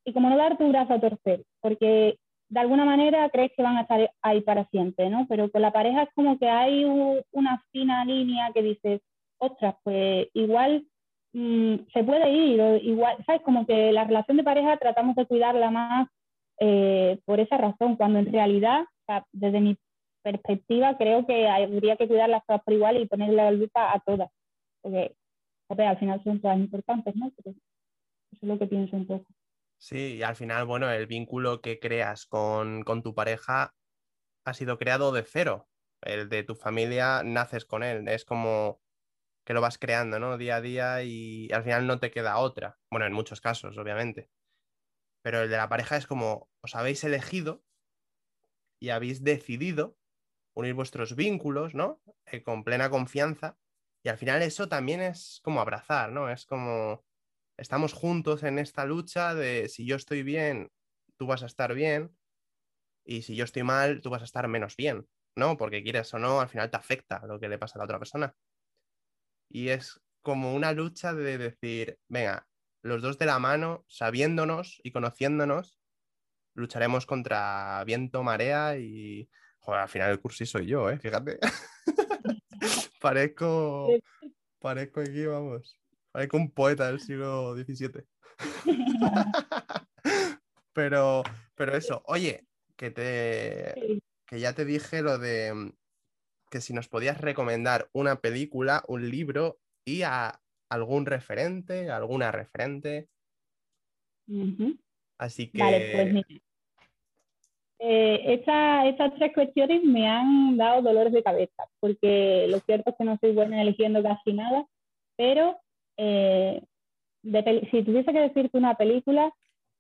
Speaker 3: y como no dar tu brazo a torcer, porque de alguna manera crees que van a estar ahí para siempre, ¿no? Pero con la pareja es como que hay una fina línea que dices, ostras, pues igual mm, se puede ir, o igual, ¿sabes? Como que la relación de pareja tratamos de cuidarla más eh, por esa razón, cuando en realidad, desde mi perspectiva, creo que habría que cuidarlas todas por igual y ponerle la lupa a todas, porque al final son todas importantes, ¿no? eso es lo que pienso un poco.
Speaker 2: Sí, y al final, bueno, el vínculo que creas con, tu pareja ha sido creado de cero. El de tu familia naces con él. Es como que lo vas creando, ¿no? Día a día y al final no te queda otra. Bueno, en muchos casos, obviamente. Pero el de la pareja es como os habéis elegido y habéis decidido unir vuestros vínculos, ¿no? Eh, con plena confianza. Y al final eso también es como abrazar, ¿no? Es como estamos juntos en esta lucha de si yo estoy bien, tú vas a estar bien, y si yo estoy mal, tú vas a estar menos bien, ¿no? Porque quieres o no, al final te afecta lo que le pasa a la otra persona. Y es como una lucha de decir, venga, los dos de la mano, sabiéndonos y conociéndonos, lucharemos contra viento, marea y Joder, al final el cursi soy yo, ¿eh? Fíjate. parezco, parezco aquí, vamos. Parezco un poeta del siglo XVII. pero, pero eso, oye, que te que ya te dije lo de mm, que si nos podías recomendar una película, un libro y a algún referente, alguna referente. Así que.
Speaker 3: Vale, pues mira. Eh, estas tres cuestiones me han dado dolores de cabeza, porque lo cierto es que no soy buena eligiendo casi nada, pero eh, si tuviese que decirte una película,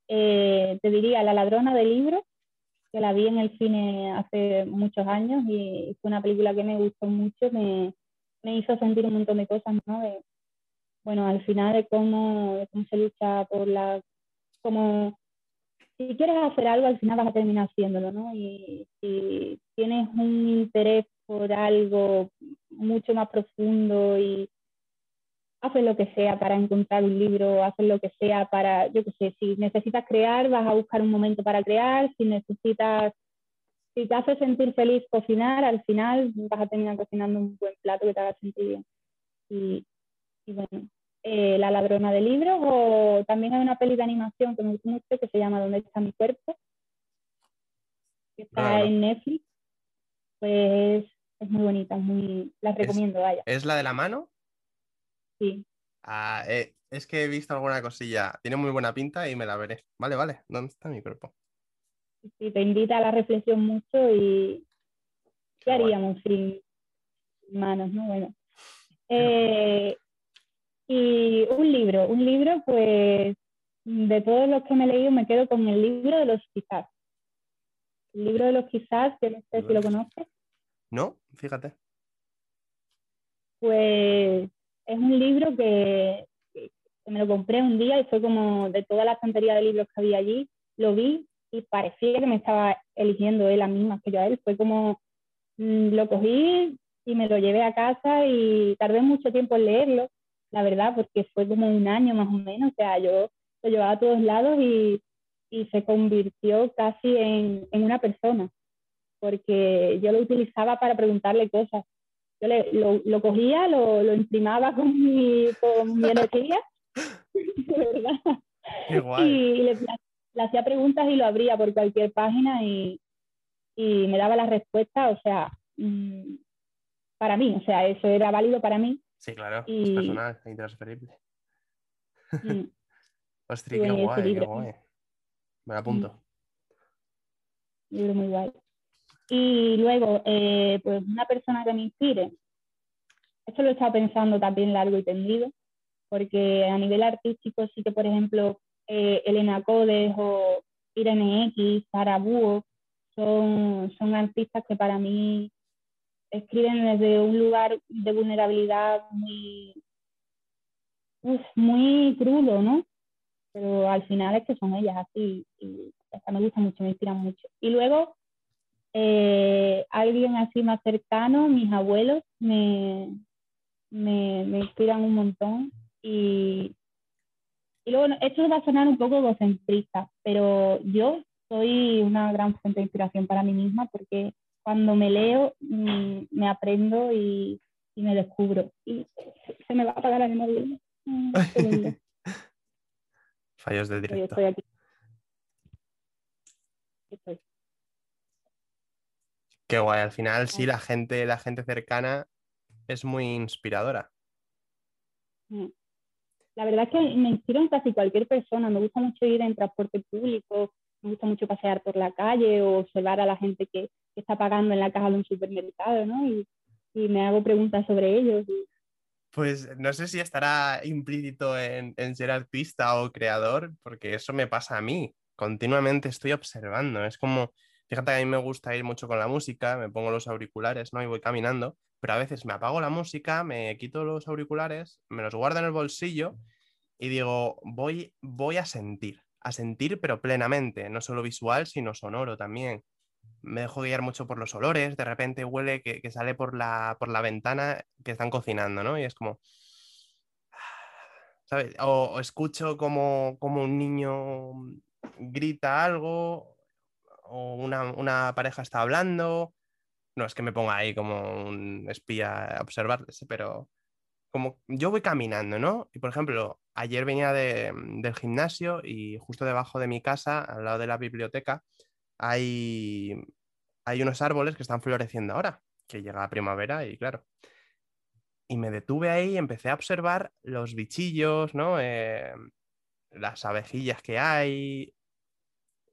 Speaker 3: eh, te diría La ladrona de libros, que la vi en el cine hace muchos años y fue una película que me gustó mucho, me, me hizo sentir un montón de cosas, ¿no? De, bueno, al final de cómo, cómo se lucha por la... Como, si quieres hacer algo, al final vas a terminar haciéndolo, ¿no? Y si tienes un interés por algo mucho más profundo y haces lo que sea para encontrar un libro, haces lo que sea para, yo qué sé, si necesitas crear, vas a buscar un momento para crear, si necesitas, si te hace sentir feliz cocinar, al final vas a terminar cocinando un buen plato que te haga sentir bien. Y, bueno, eh, La ladrona de libros, o también hay una peli de animación que me gusta mucho que se llama ¿Dónde está mi cuerpo? Que está en Netflix. Pues es muy bonita, muy, la recomiendo, vaya.
Speaker 2: ¿Es la de la mano?
Speaker 3: Sí.
Speaker 2: Ah, eh, es que he visto alguna cosilla. Tiene muy buena pinta y me la veré. Vale, vale. ¿Dónde está mi cuerpo?
Speaker 3: Sí, te invita a la reflexión mucho y ¿qué haríamos sin manos? ¿no? Bueno. Eh, y un libro, un libro, pues de todos los que me he leído me quedo con el libro de los quizás. El libro de los quizás, que no sé si lo conoces.
Speaker 2: No, fíjate.
Speaker 3: Pues es un libro que, me lo compré un día y fue como de toda la estantería de libros que había allí, lo vi y parecía que me estaba eligiendo él a mí que yo a él. Fue como, mm, lo cogí y me lo llevé a casa y tardé mucho tiempo en leerlo, la verdad, porque fue como un año más o menos. O sea, yo lo llevaba a todos lados y, y se convirtió casi en, en, una persona, porque yo lo utilizaba para preguntarle cosas yo le, lo, lo, cogía, lo, lo, imprimaba con mi, con mi energía, Y le, le, hacía preguntas y lo abría por cualquier página y, y me daba la respuesta, o sea, mmm, para mí, o sea, eso era válido para mí.
Speaker 2: Sí, claro, y... es personal, e intransferible. Mm. Ostras, qué guay, qué guay. Me apunto.
Speaker 3: Mm. Libro muy guay. Y luego, eh, pues una persona que me inspire. Esto lo he estado pensando también largo y tendido, porque a nivel artístico sí que, por ejemplo, eh, Elena Codes o Irene X, Sara Búho, son, son artistas que para mí escriben desde un lugar de vulnerabilidad muy, muy crudo, ¿no? Pero al final es que son ellas así y esta me gusta mucho, me inspiran mucho. Y luego eh, alguien así más cercano, mis abuelos, me, me, me inspiran un montón. Y, y luego, esto va a sonar un poco egocentrista, pero yo soy una gran fuente de inspiración para mí misma porque cuando me leo mm, me aprendo y, y, me descubro. Y se me va a apagar el móvil.
Speaker 2: Fallos de directo.
Speaker 3: Estoy aquí. Estoy.
Speaker 2: Qué guay, al final sí, la gente, la gente cercana es muy inspiradora.
Speaker 3: Mm. La verdad es que me inspiro en casi cualquier persona. Me gusta mucho ir en transporte público, me gusta mucho pasear por la calle o observar a la gente que, está pagando en la caja de un supermercado, ¿no? Y, me hago preguntas sobre ellos.
Speaker 2: Pues no sé si estará implícito en, en, ser artista o creador, porque eso me pasa a mí. Continuamente estoy observando. Es como Fíjate que a mí me gusta ir mucho con la música, me pongo los auriculares, ¿no? Y voy caminando, pero a veces me apago la música, me quito los auriculares, me los guardo en el bolsillo y digo, voy, voy a sentir, a sentir pero plenamente, no solo visual, sino sonoro también. Me dejo guiar mucho por los olores, de repente huele que, sale por la, por la ventana que están cocinando, ¿no? Y es como... ¿sabes? O, escucho como, como un niño grita algo o una, pareja está hablando, no es que me ponga ahí como un espía a observarles, pero como yo voy caminando, ¿no? Y por ejemplo, ayer venía del gimnasio y justo debajo de mi casa, al lado de la biblioteca, hay, hay unos árboles que están floreciendo ahora, que llega la primavera y claro. Y me detuve ahí y empecé a observar los bichillos, ¿no? Eh, las abejillas que hay,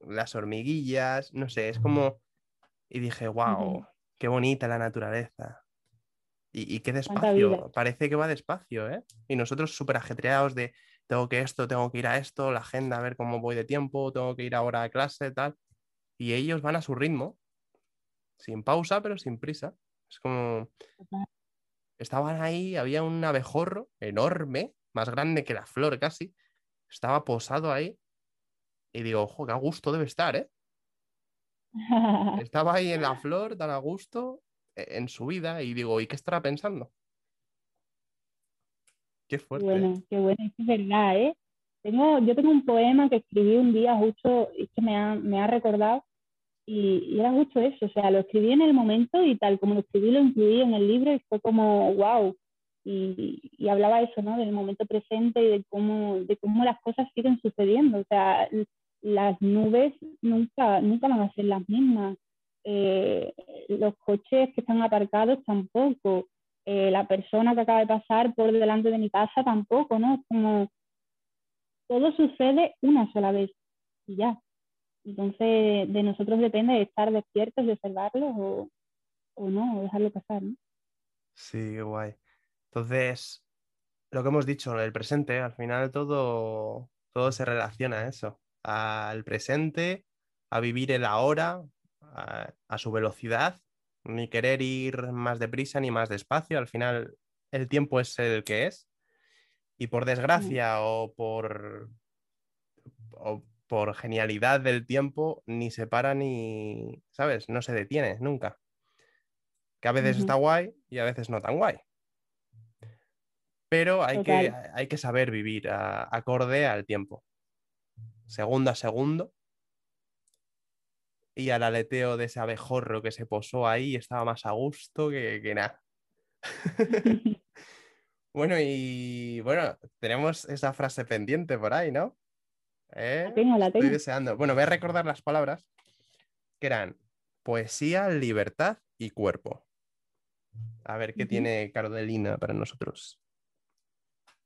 Speaker 2: las hormiguillas, no sé, es como... Y dije, wow, qué bonita la naturaleza. Y, qué despacio, parece que va despacio, ¿eh? Y nosotros súper ajetreados de, tengo que esto, tengo que ir a esto, la agenda, a ver cómo voy de tiempo, tengo que ir ahora a clase, tal. Y ellos van a su ritmo, sin pausa, pero sin prisa. Es como... Estaban ahí, había un abejorro enorme, más grande que la flor casi, estaba posado ahí y digo, ojo, qué a gusto debe estar, ¿eh? Estaba ahí en la flor, tan a gusto, e, en su vida, y digo, ¿y qué estará pensando? Qué fuerte.
Speaker 3: Bueno, qué bueno, es verdad, ¿eh? Tengo, yo tengo un poema que escribí un día justo, y que me ha, me ha recordado, y, era justo eso, o sea, lo escribí en el momento y tal como lo escribí lo incluí en el libro y fue como, wow, y, hablaba eso, ¿no? Del momento presente y de cómo, de cómo las cosas siguen sucediendo. O sea, las nubes nunca, nunca van a ser las mismas. Eh, los coches que están aparcados tampoco. Eh, la persona que acaba de pasar por delante de mi casa tampoco, ¿no? Como todo sucede una sola vez y ya. Entonces, de nosotros depende de estar despiertos, de observarlo o, o no, o dejarlo pasar, ¿no?
Speaker 2: Sí, guay. Entonces, lo que hemos dicho, el presente, al final todo, todo se relaciona a eso, al presente, a vivir el ahora, a, a su velocidad, ni querer ir más deprisa ni más despacio, al final el tiempo es el que es. Y por desgracia o por, o por genialidad del tiempo, ni se para ni, ¿sabes? No se detiene nunca. Que a veces está guay y a veces no tan guay pero hay, que, hay que saber vivir acorde al tiempo, segundo a segundo. Y al aleteo de ese abejorro que se posó ahí estaba más a gusto que, que nada. bueno, y bueno, tenemos esa frase pendiente por ahí, ¿no?
Speaker 3: ¿Eh? La tengo, la tengo.
Speaker 2: Estoy deseando. Bueno, voy a recordar las palabras que eran poesía, libertad y cuerpo. A ver qué tiene Carolina para nosotros.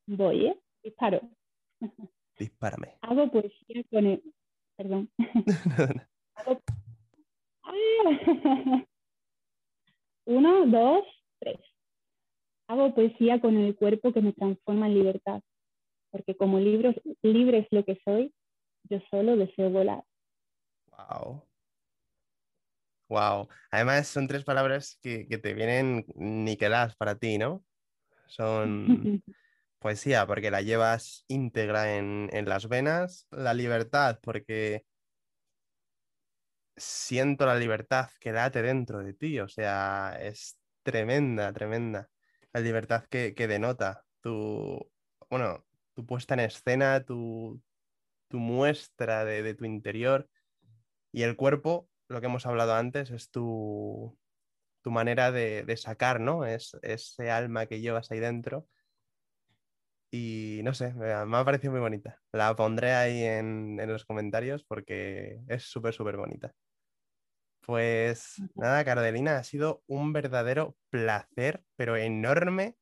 Speaker 3: Voy, ¿eh? Disparo.
Speaker 2: Dispárame.
Speaker 3: Hago poesía con el... Perdón. Uno, dos, tres. Hago poesía con el cuerpo que me transforma en libertad, porque como libro, libre es lo que soy, yo solo deseo volar.
Speaker 2: Wow. Wow. Además son tres palabras que, que te vienen niqueladas para ti, ¿no? Son poesía porque la llevas íntegra en, las venas, la libertad porque siento la libertad que late dentro de ti, o sea, es tremenda, tremenda la libertad que, denota tu, bueno, tu puesta en escena, tu, tu muestra de, tu interior y el cuerpo, lo que hemos hablado antes, es tu, tu manera de, de sacar, ¿no? Es ese alma que llevas ahí dentro y no sé, me ha parecido muy bonita. La pondré ahí en, los comentarios porque es súper, súper bonita. Pues nada, Carolina, ha sido un verdadero placer, pero enorme,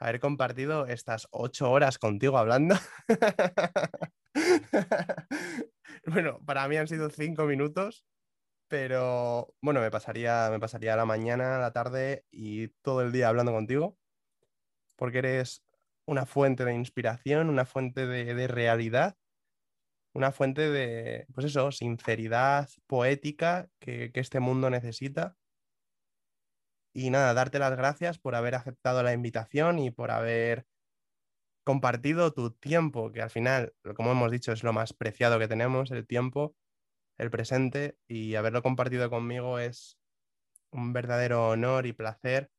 Speaker 2: haber compartido estas ocho horas contigo hablando. bueno, para mí han sido cinco minutos, pero bueno, me pasaría, me pasaría la mañana, la tarde y todo el día hablando contigo, porque eres una fuente de inspiración, una fuente de, realidad, una fuente de, pues eso, sinceridad poética que, este mundo necesita. Y nada, darte las gracias por haber aceptado la invitación y por haber compartido tu tiempo, que al final, como hemos dicho, es lo más preciado que tenemos, el tiempo, el presente, y haberlo compartido conmigo es un verdadero honor y placer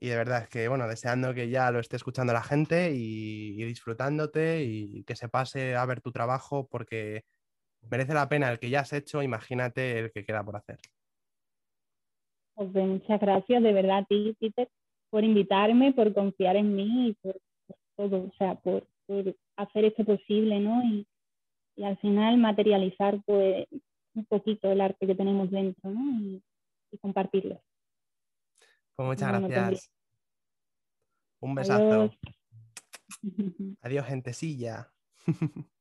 Speaker 2: y de verdad que, bueno, deseando que ya lo esté escuchando la gente y, disfrutándote y que se pase a ver tu trabajo porque merece la pena el que ya has hecho, imagínate el que queda por hacer.
Speaker 3: Pues muchas gracias de verdad a ti, Peter, por invitarme, por confiar en mí y por, todo, o sea, por, por, hacer esto posible, ¿no? Y, y, al final materializar pues un poquito el arte que tenemos dentro, ¿no? Y compartirlo.
Speaker 2: Pues muchas pues gracias. Un besazo. Adiós, Adiós gentecilla.